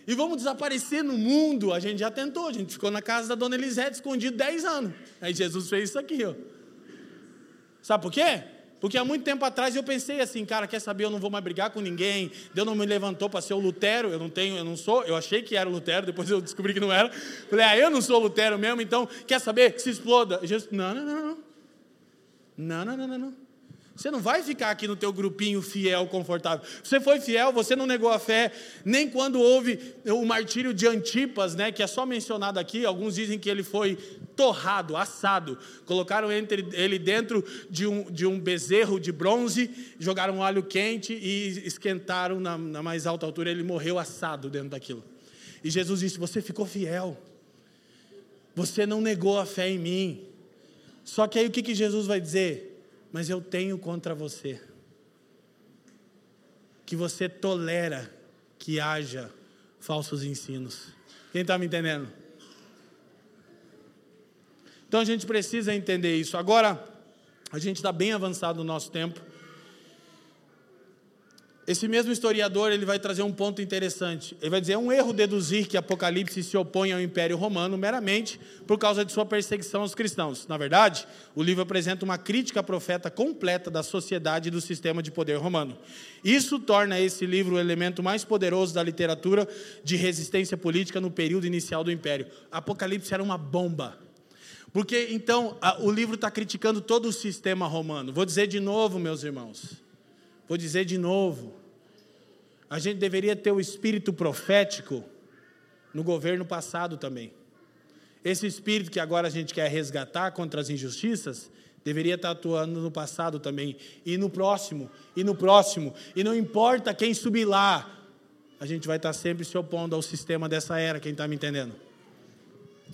E vamos desaparecer no mundo. A gente já tentou, a gente ficou na casa da dona Elisete escondido 10 anos. Aí Jesus fez isso aqui, ó. Sabe por quê? Porque há muito tempo atrás eu pensei assim, cara, quer saber, eu não vou mais brigar com ninguém. Deus não me levantou para ser o Lutero, eu não tenho, eu não sou. Eu achei que era o Lutero, depois eu descobri que não era. Falei, ah, eu não sou Lutero mesmo, então quer saber que se exploda. Jesus, não, não, não, não. Não, não, não, não, não. Você não vai ficar aqui no teu grupinho fiel, confortável. Você foi fiel, você não negou a fé, nem quando houve o martírio de Antipas, né, que é só mencionado aqui, alguns dizem que ele foi torrado, assado. Colocaram ele dentro de um, de um bezerro de bronze, jogaram um alho quente e esquentaram na, na mais alta altura, ele morreu assado dentro daquilo. E Jesus disse: Você ficou fiel, você não negou a fé em mim. Só que aí o que, que Jesus vai dizer? Mas eu tenho contra você que você tolera que haja falsos ensinos. Quem está me entendendo? Então a gente precisa entender isso. Agora, a gente está bem avançado no nosso tempo. Esse mesmo historiador ele vai trazer um ponto interessante. Ele vai dizer: é um erro deduzir que Apocalipse se opõe ao Império Romano meramente por causa de sua perseguição aos cristãos. Na verdade, o livro apresenta uma crítica profeta completa da sociedade e do sistema de poder romano. Isso torna esse livro o elemento mais poderoso da literatura de resistência política no período inicial do Império. Apocalipse era uma bomba. Porque então o livro está criticando todo o sistema romano. Vou dizer de novo, meus irmãos. Vou dizer de novo. A gente deveria ter o espírito profético no governo passado também. Esse espírito que agora a gente quer resgatar contra as injustiças, deveria estar atuando no passado também, e no próximo, e no próximo, e não importa quem subir lá, a gente vai estar sempre se opondo ao sistema dessa era, quem está me entendendo?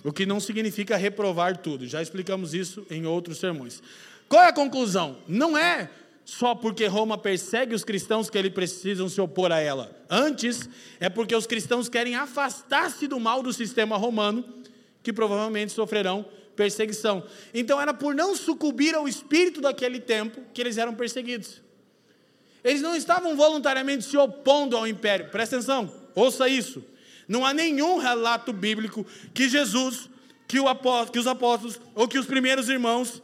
O que não significa reprovar tudo, já explicamos isso em outros sermões. Qual é a conclusão? Não é só porque Roma persegue os cristãos que eles precisam se opor a ela. Antes, é porque os cristãos querem afastar-se do mal do sistema romano, que provavelmente sofrerão perseguição. Então, era por não sucumbir ao espírito daquele tempo que eles eram perseguidos. Eles não estavam voluntariamente se opondo ao império. Presta atenção, ouça isso. Não há nenhum relato bíblico que Jesus, que, que os apóstolos ou que os primeiros irmãos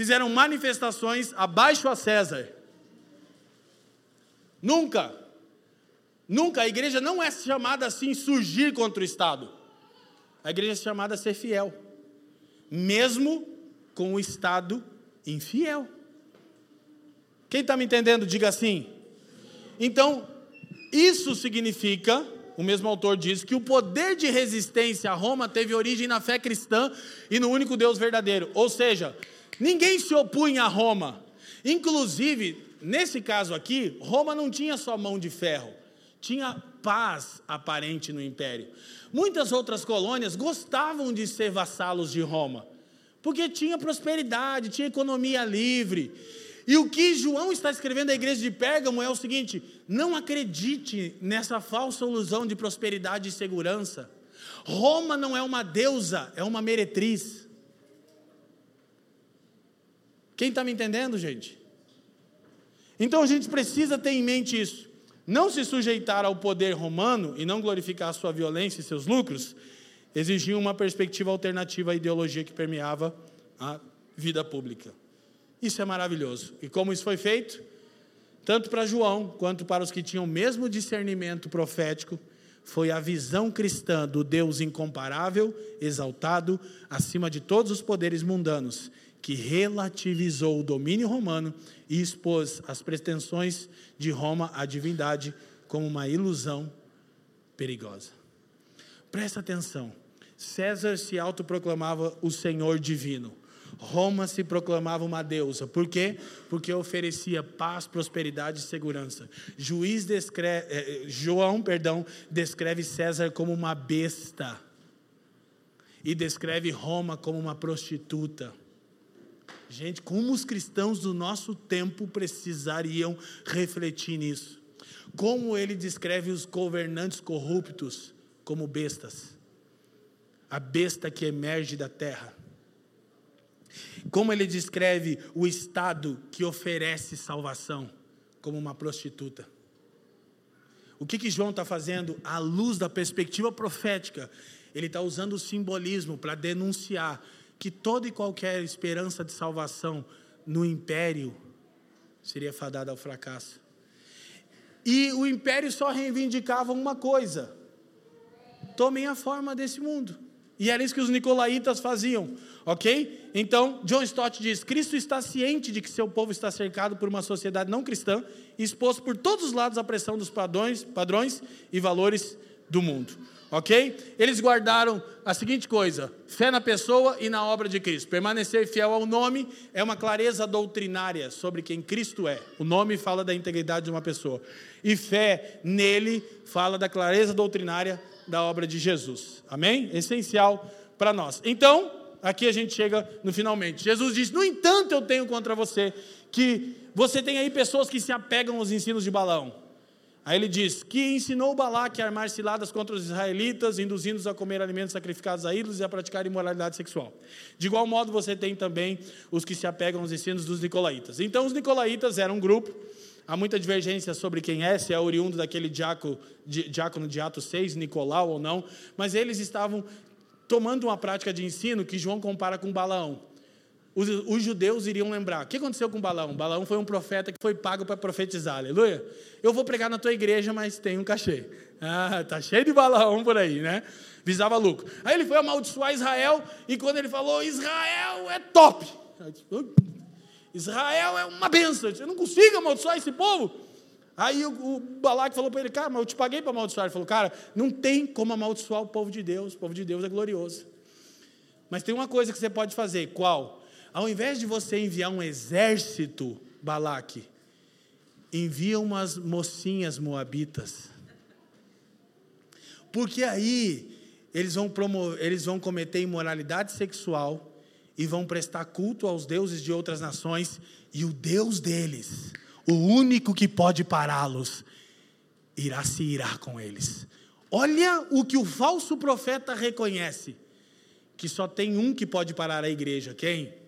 fizeram manifestações abaixo a César. Nunca. Nunca. A igreja não é chamada assim surgir contra o Estado. A igreja é chamada a ser fiel. Mesmo com o Estado infiel. Quem está me entendendo, diga assim. Então, isso significa, o mesmo autor diz, que o poder de resistência a Roma teve origem na fé cristã e no único Deus verdadeiro. Ou seja, Ninguém se opunha a Roma. Inclusive, nesse caso aqui, Roma não tinha só mão de ferro, tinha paz aparente no império. Muitas outras colônias gostavam de ser vassalos de Roma, porque tinha prosperidade, tinha economia livre. E o que João está escrevendo à igreja de Pérgamo é o seguinte: não acredite nessa falsa ilusão de prosperidade e segurança. Roma não é uma deusa, é uma meretriz. Quem está me entendendo, gente? Então a gente precisa ter em mente isso. Não se sujeitar ao poder romano e não glorificar a sua violência e seus lucros exigia uma perspectiva alternativa à ideologia que permeava a vida pública. Isso é maravilhoso. E como isso foi feito? Tanto para João quanto para os que tinham o mesmo discernimento profético, foi a visão cristã do Deus incomparável, exaltado, acima de todos os poderes mundanos, que relativizou o domínio romano e expôs as pretensões de Roma à divindade como uma ilusão perigosa. Presta atenção. César se autoproclamava o Senhor divino. Roma se proclamava uma deusa. Por quê? Porque oferecia paz, prosperidade e segurança. Juiz descreve, eh, João, perdão, descreve César como uma besta e descreve Roma como uma prostituta. Gente, como os cristãos do nosso tempo precisariam refletir nisso? Como ele descreve os governantes corruptos como bestas? A besta que emerge da terra. Como ele descreve o Estado que oferece salvação como uma prostituta. O que, que João está fazendo à luz da perspectiva profética? Ele está usando o simbolismo para denunciar que toda e qualquer esperança de salvação no império seria fadada ao fracasso. E o império só reivindicava uma coisa: tomem a forma desse mundo. E era isso que os nicolaítas faziam, ok? Então, John Stott diz: Cristo está ciente de que seu povo está cercado por uma sociedade não cristã, exposto por todos os lados à pressão dos padrões, padrões e valores do mundo ok? Eles guardaram a seguinte coisa: fé na pessoa e na obra de Cristo. Permanecer fiel ao nome é uma clareza doutrinária sobre quem Cristo é. O nome fala da integridade de uma pessoa. E fé nele fala da clareza doutrinária da obra de Jesus. Amém? Essencial para nós. Então, aqui a gente chega no finalmente. Jesus diz: No entanto, eu tenho contra você que você tem aí pessoas que se apegam aos ensinos de Balão. Aí ele diz: que ensinou Balaque a armar ciladas contra os israelitas, induzindo-os a comer alimentos sacrificados a ídolos e a praticar imoralidade sexual. De igual modo, você tem também os que se apegam aos ensinos dos nicolaítas. Então, os nicolaítas eram um grupo, há muita divergência sobre quem é, se é oriundo daquele diácono, diácono de Atos 6, Nicolau ou não, mas eles estavam tomando uma prática de ensino que João compara com Balaão os, os, judeus iriam lembrar. O que aconteceu com Balaão? Balaão foi um profeta que foi pago para profetizar, aleluia. Eu vou pregar na tua igreja, mas tem um cachê. Ah, tá cheio de Balaão por aí, né? Visava lucro. Aí ele foi amaldiçoar Israel, e quando ele falou, Israel é top. Israel é uma benção. Eu não consigo amaldiçoar esse povo. Aí o, o Balaque falou para ele, cara, mas eu te paguei para amaldiçoar. Ele falou, cara, não tem como amaldiçoar o povo de Deus. O povo de Deus é glorioso. Mas tem uma coisa que você pode fazer. Qual? Ao invés de você enviar um exército, Balaque, envia umas mocinhas moabitas. Porque aí eles vão, promover, eles vão cometer imoralidade sexual e vão prestar culto aos deuses de outras nações, e o Deus deles, o único que pode pará-los, irá se irar com eles. Olha o que o falso profeta reconhece: que só tem um que pode parar a igreja, quem?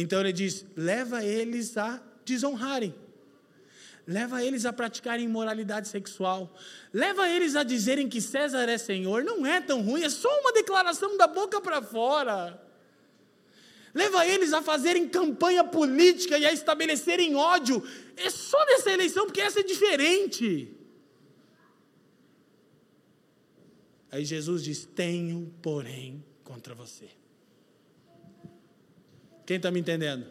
Então ele diz: leva eles a desonrarem, leva eles a praticarem imoralidade sexual, leva eles a dizerem que César é Senhor. Não é tão ruim, é só uma declaração da boca para fora. Leva eles a fazerem campanha política e a estabelecerem ódio. É só nessa eleição, porque essa é diferente. Aí Jesus diz: Tenho, porém, contra você. Quem está me entendendo?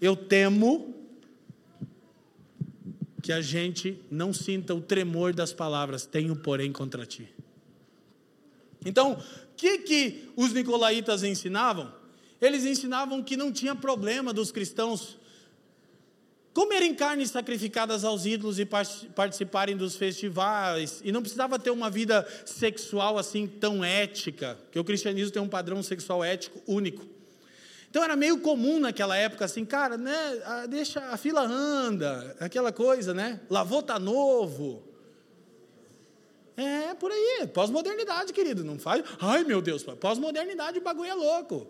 Eu temo que a gente não sinta o tremor das palavras, tenho porém contra ti. Então, o que, que os nicolaítas ensinavam? Eles ensinavam que não tinha problema dos cristãos comerem carnes sacrificadas aos ídolos e participarem dos festivais, e não precisava ter uma vida sexual assim tão ética, que o cristianismo tem um padrão sexual ético único. Então era meio comum naquela época assim, cara, né, deixa a fila anda, aquela coisa, né? Lavou tá novo. É, por aí, pós-modernidade, querido, não faz. Ai, meu Deus, pós-modernidade o bagulho é louco.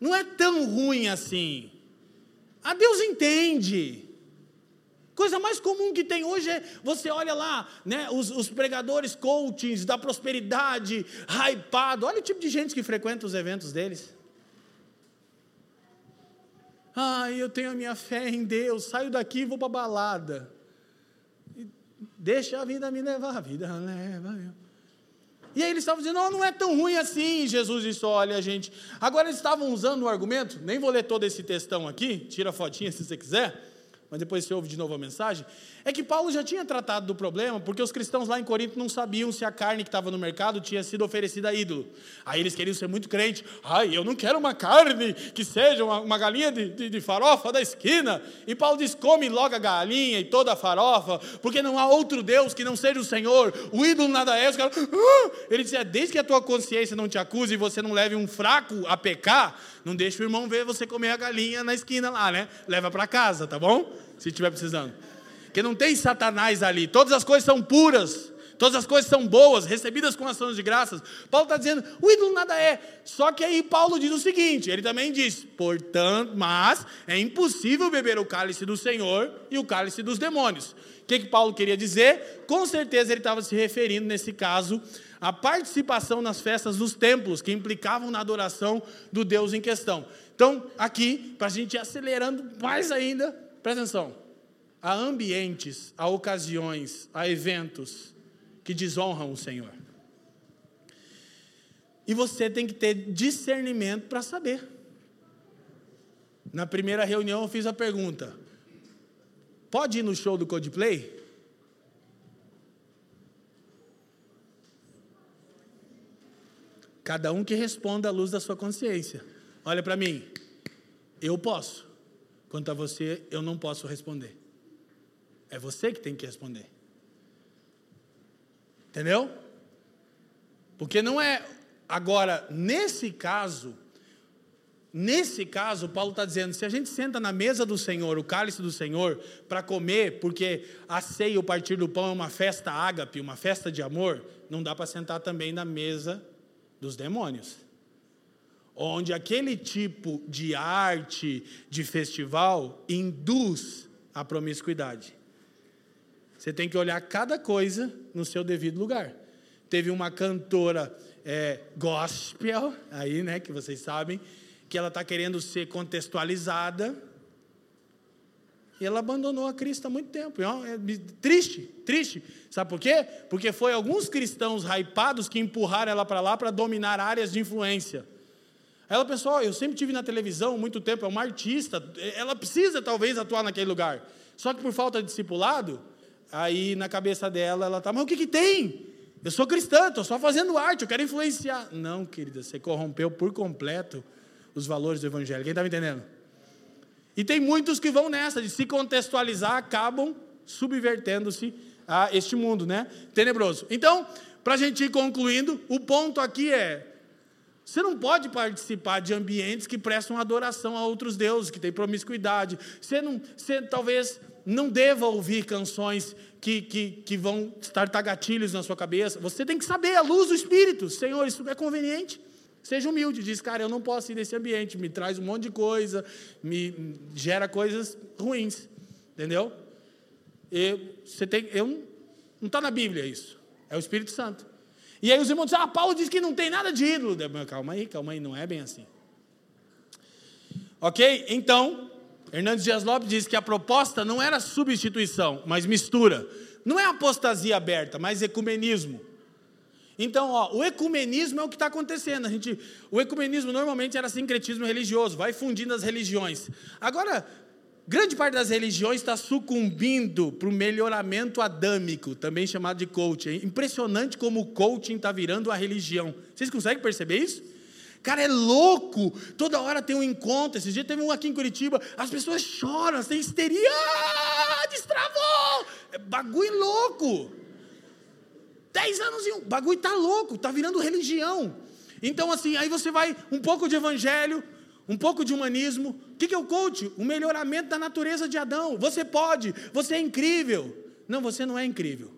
Não é tão ruim assim. A Deus entende. Coisa mais comum que tem hoje é, você olha lá, né, os, os pregadores coachings da prosperidade, hypado, olha o tipo de gente que frequenta os eventos deles. Ah, eu tenho a minha fé em Deus, saio daqui e vou para balada. Deixa a vida me levar, a vida leva. E aí eles estavam dizendo, não, não é tão ruim assim. Jesus disse, olha, gente. Agora eles estavam usando o argumento, nem vou ler todo esse textão aqui, tira a fotinha se você quiser mas depois você ouve de novo a mensagem, é que Paulo já tinha tratado do problema, porque os cristãos lá em Corinto não sabiam se a carne que estava no mercado tinha sido oferecida a ídolo. Aí eles queriam ser muito crente. Ai, eu não quero uma carne que seja uma, uma galinha de, de, de, farofa da esquina. E Paulo diz: come logo a galinha e toda a farofa, porque não há outro Deus que não seja o Senhor. O ídolo nada é. Os caras, ah! Ele diz: é, desde que a tua consciência não te acuse e você não leve um fraco a pecar, não deixa o irmão ver você comer a galinha na esquina lá, né? Leva para casa, tá bom? Se estiver precisando. Que não tem Satanás ali. Todas as coisas são puras. Todas as coisas são boas, recebidas com ações de graças. Paulo está dizendo, o ídolo nada é. Só que aí Paulo diz o seguinte: ele também diz, portanto, mas é impossível beber o cálice do Senhor e o cálice dos demônios. O que, que Paulo queria dizer? Com certeza ele estava se referindo, nesse caso, à participação nas festas dos templos, que implicavam na adoração do Deus em questão. Então, aqui, para a gente ir acelerando mais ainda, presta atenção. Há ambientes, há ocasiões, há eventos que desonram o Senhor. E você tem que ter discernimento para saber. Na primeira reunião eu fiz a pergunta: pode ir no show do Coldplay? Cada um que responda à luz da sua consciência. Olha para mim. Eu posso. Quanto a você, eu não posso responder. É você que tem que responder. Entendeu? Porque não é. Agora, nesse caso, nesse caso, Paulo está dizendo: se a gente senta na mesa do Senhor, o cálice do Senhor, para comer, porque a ceia, o partir do pão é uma festa ágape, uma festa de amor, não dá para sentar também na mesa dos demônios. Onde aquele tipo de arte, de festival, induz a promiscuidade. Você tem que olhar cada coisa no seu devido lugar. Teve uma cantora é, gospel, aí, né, que vocês sabem, que ela está querendo ser contextualizada. E ela abandonou a Cristo há muito tempo. É triste, triste. Sabe por quê? Porque foi alguns cristãos hypados que empurraram ela para lá para dominar áreas de influência. Ela pensou: oh, eu sempre tive na televisão muito tempo, é uma artista, ela precisa talvez atuar naquele lugar. Só que por falta de discipulado, Aí na cabeça dela, ela está, mas o que, que tem? Eu sou cristã, estou só fazendo arte, eu quero influenciar. Não, querida, você corrompeu por completo os valores do Evangelho. Quem está me entendendo? E tem muitos que vão nessa, de se contextualizar, acabam subvertendo-se a este mundo, né? Tenebroso. Então, para a gente ir concluindo, o ponto aqui é: você não pode participar de ambientes que prestam adoração a outros deuses, que tem promiscuidade. Você não, você talvez não deva ouvir canções que, que, que vão startar gatilhos na sua cabeça. Você tem que saber a luz do Espírito. Senhor, isso é conveniente. Seja humilde, diz, cara, eu não posso ir nesse ambiente, me traz um monte de coisa, me gera coisas ruins, entendeu? E você tem, eu não está na Bíblia isso, é o Espírito Santo. E aí os irmãos dizem, ah, Paulo diz que não tem nada de ídolo. Calma aí, calma aí, não é bem assim. Ok? Então, Hernandes Dias Lopes diz que a proposta não era substituição, mas mistura. Não é apostasia aberta, mas ecumenismo. Então, ó, o ecumenismo é o que está acontecendo. A gente, o ecumenismo normalmente era sincretismo religioso, vai fundindo as religiões. Agora, grande parte das religiões está sucumbindo para o melhoramento adâmico, também chamado de coaching. É impressionante como o coaching está virando a religião. Vocês conseguem perceber isso? Cara, é louco. Toda hora tem um encontro. Esse dia teve um aqui em Curitiba. As pessoas choram, tem histeria. Ah, destravou. É bagulho louco. Dez anos e um. Bagulho tá louco. Tá virando religião. Então, assim, aí você vai um pouco de evangelho, um pouco de humanismo. O que é o coach? O melhoramento da natureza de Adão. Você pode, você é incrível. Não, você não é incrível.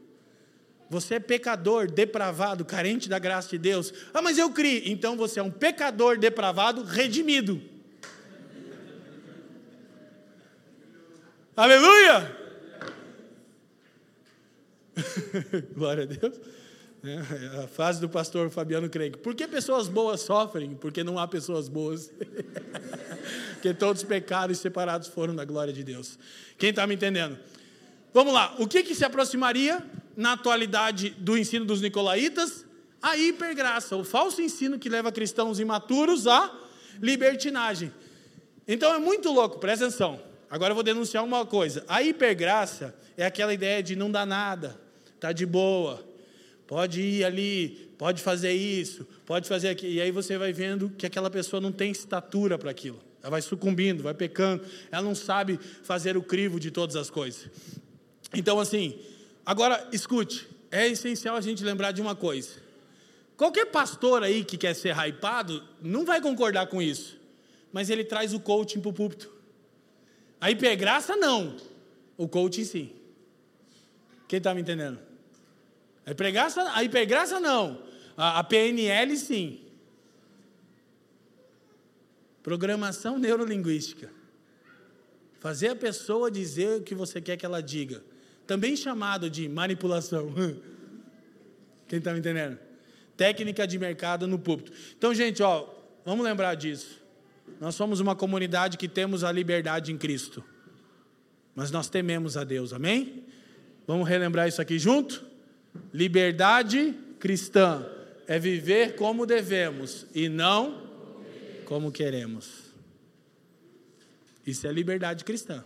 Você é pecador, depravado, carente da graça de Deus. Ah, mas eu criei. Então você é um pecador depravado, redimido. Aleluia! Glória a Deus. É, a frase do pastor Fabiano Craig. Por que pessoas boas sofrem? Porque não há pessoas boas. Porque todos pecados e separados foram da glória de Deus. Quem está me entendendo? Vamos lá. O que, que se aproximaria na atualidade do ensino dos nicolaítas? A hipergraça, o falso ensino que leva cristãos imaturos à libertinagem. Então é muito louco, presta atenção. Agora eu vou denunciar uma coisa. A hipergraça é aquela ideia de não dar nada, tá de boa, pode ir ali, pode fazer isso, pode fazer aquilo. E aí você vai vendo que aquela pessoa não tem estatura para aquilo. Ela vai sucumbindo, vai pecando, ela não sabe fazer o crivo de todas as coisas. Então, assim, agora escute, é essencial a gente lembrar de uma coisa. Qualquer pastor aí que quer ser hypado não vai concordar com isso, mas ele traz o coaching para o púlpito. A hipergraça não, o coaching sim. Quem está me entendendo? A hipergraça, a hipergraça não. A, a PNL, sim. Programação neurolinguística. Fazer a pessoa dizer o que você quer que ela diga. Também chamado de manipulação. Quem está me entendendo? Técnica de mercado no púlpito. Então, gente, ó, vamos lembrar disso. Nós somos uma comunidade que temos a liberdade em Cristo. Mas nós tememos a Deus, amém? Vamos relembrar isso aqui junto? Liberdade cristã é viver como devemos e não como queremos. Isso é liberdade cristã.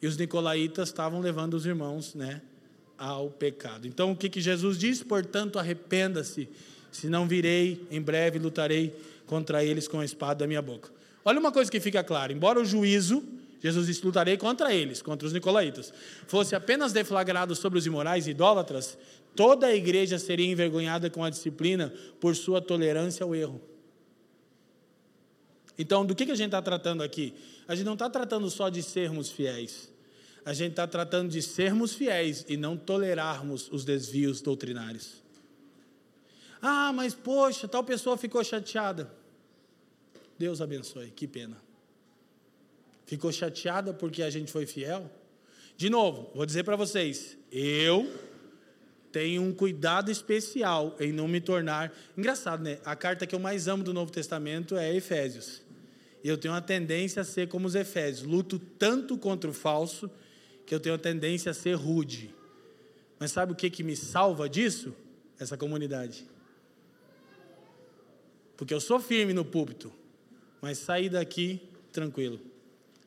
E os nicolaítas estavam levando os irmãos, né, ao pecado. Então o que que Jesus diz? Portanto, arrependa-se, senão virei em breve lutarei contra eles com a espada da minha boca. Olha uma coisa que fica clara, embora o juízo Jesus disse: lutarei contra eles, contra os nicolaítas. Fosse apenas deflagrado sobre os imorais e idólatras, toda a igreja seria envergonhada com a disciplina por sua tolerância ao erro. Então, do que, que a gente está tratando aqui? A gente não está tratando só de sermos fiéis. A gente está tratando de sermos fiéis e não tolerarmos os desvios doutrinários. Ah, mas poxa, tal pessoa ficou chateada. Deus abençoe, que pena. Ficou chateada porque a gente foi fiel? De novo, vou dizer para vocês, eu tenho um cuidado especial em não me tornar. Engraçado, né? A carta que eu mais amo do Novo Testamento é Efésios. Eu tenho uma tendência a ser como os Efésios. Luto tanto contra o falso que eu tenho a tendência a ser rude. Mas sabe o que, que me salva disso? Essa comunidade. Porque eu sou firme no púlpito, mas saí daqui tranquilo.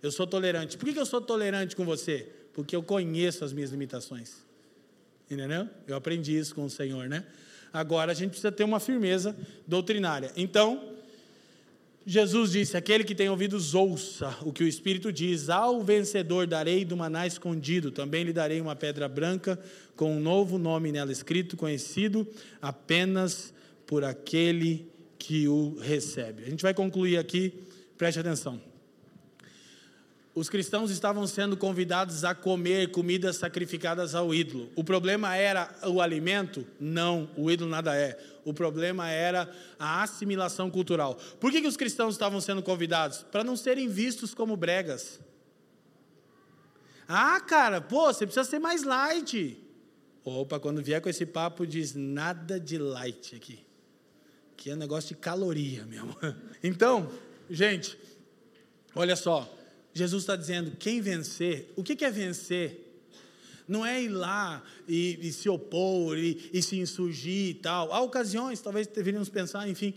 Eu sou tolerante. Por que eu sou tolerante com você? Porque eu conheço as minhas limitações. Entendeu? Eu aprendi isso com o Senhor, né? Agora a gente precisa ter uma firmeza doutrinária. Então, Jesus disse: Aquele que tem ouvidos, ouça o que o Espírito diz. Ao vencedor darei do maná escondido. Também lhe darei uma pedra branca com um novo nome nela escrito, conhecido apenas por aquele que o recebe. A gente vai concluir aqui, preste atenção os cristãos estavam sendo convidados a comer comidas sacrificadas ao ídolo. O problema era o alimento? Não, o ídolo nada é. O problema era a assimilação cultural. Por que, que os cristãos estavam sendo convidados? Para não serem vistos como bregas. Ah, cara, pô, você precisa ser mais light. Opa, quando vier com esse papo, diz nada de light aqui. Que é negócio de caloria mesmo. Então, gente, olha só. Jesus está dizendo: quem vencer, o que, é vencer? Não é ir lá e, e se opor e, e, se insurgir e tal. Há ocasiões, talvez deveríamos pensar, enfim,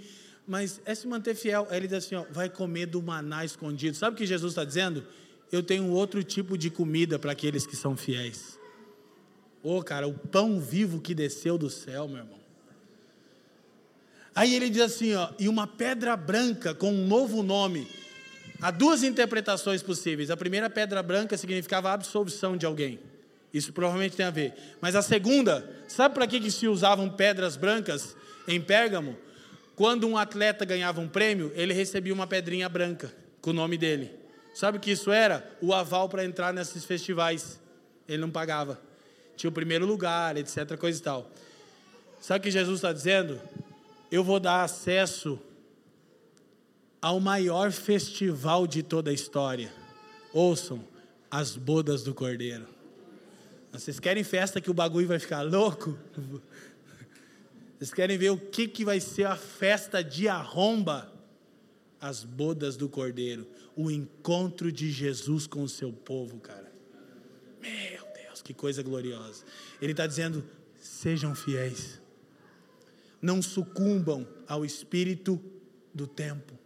mas é se manter fiel. Aí ele diz assim: ó, vai comer do maná escondido. Sabe o que Jesus está dizendo? Eu tenho outro tipo de comida para aqueles que são fiéis. Ô, oh, cara, o pão vivo que desceu do céu, meu irmão. Aí ele diz assim, ó, e uma pedra branca com um novo nome Há duas interpretações possíveis. A primeira, pedra branca, significava absolvição de alguém. Isso provavelmente tem a ver. Mas a segunda, sabe para que, que se usavam pedras brancas em Pérgamo? Quando um atleta ganhava um prêmio, ele recebia uma pedrinha branca com o nome dele. Sabe o que isso era? O aval para entrar nesses festivais. Ele não pagava. Tinha o primeiro lugar, etc. Coisa e tal. Sabe o que Jesus está dizendo? Eu vou dar acesso ao maior festival de toda a história. Ouçam, as bodas do Cordeiro. Vocês querem festa que o bagulho vai ficar louco? Vocês querem ver o que, que vai ser a festa de arromba? As bodas do Cordeiro, o encontro de Jesus com o seu povo, cara. Meu Deus, que coisa gloriosa. Ele está dizendo: sejam fiéis, não sucumbam ao espírito do tempo,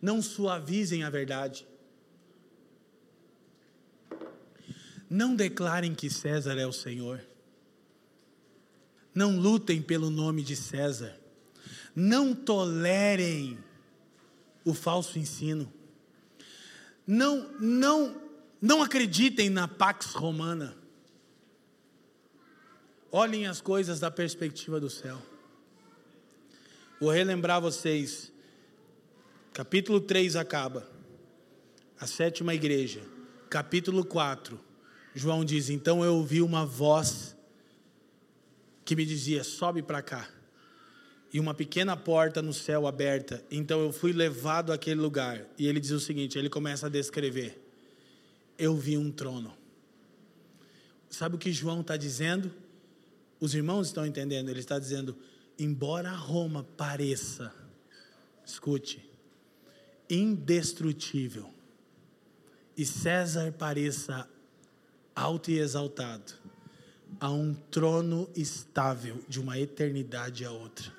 não suavizem a verdade. Não declarem que César é o Senhor. Não lutem pelo nome de César. Não tolerem o falso ensino. Não, não, não acreditem na pax romana. Olhem as coisas da perspectiva do céu. Vou relembrar vocês. Capítulo 3 acaba. A sétima igreja. Capítulo 4 João diz: Então eu ouvi uma voz que me dizia: Sobe para cá. E uma pequena porta no céu aberta. Então eu fui levado àquele lugar. E ele diz o seguinte: ele começa a descrever. Eu vi um trono. Sabe o que João está dizendo? Os irmãos estão entendendo. Ele está dizendo: embora Roma pareça, escute, indestrutível, e César pareça alto e exaltado, a um trono estável de uma eternidade a outra.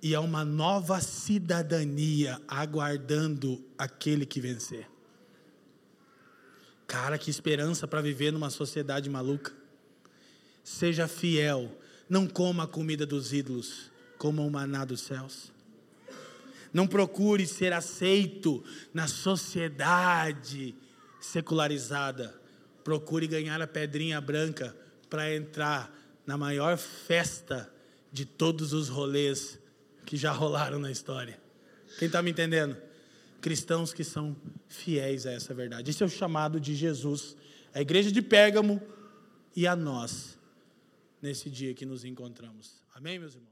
E a uma nova cidadania aguardando aquele que vencer. Cara, que esperança para viver numa sociedade maluca. Seja fiel, não coma a comida dos ídolos, coma o maná dos céus. Não procure ser aceito na sociedade secularizada procure ganhar a pedrinha branca para entrar na maior festa de todos os rolês que já rolaram na história. Quem está me entendendo? Cristãos que são fiéis a essa verdade. Esse é o chamado de Jesus, a igreja de Pérgamo e a nós, nesse dia que nos encontramos. Amém, meus irmãos?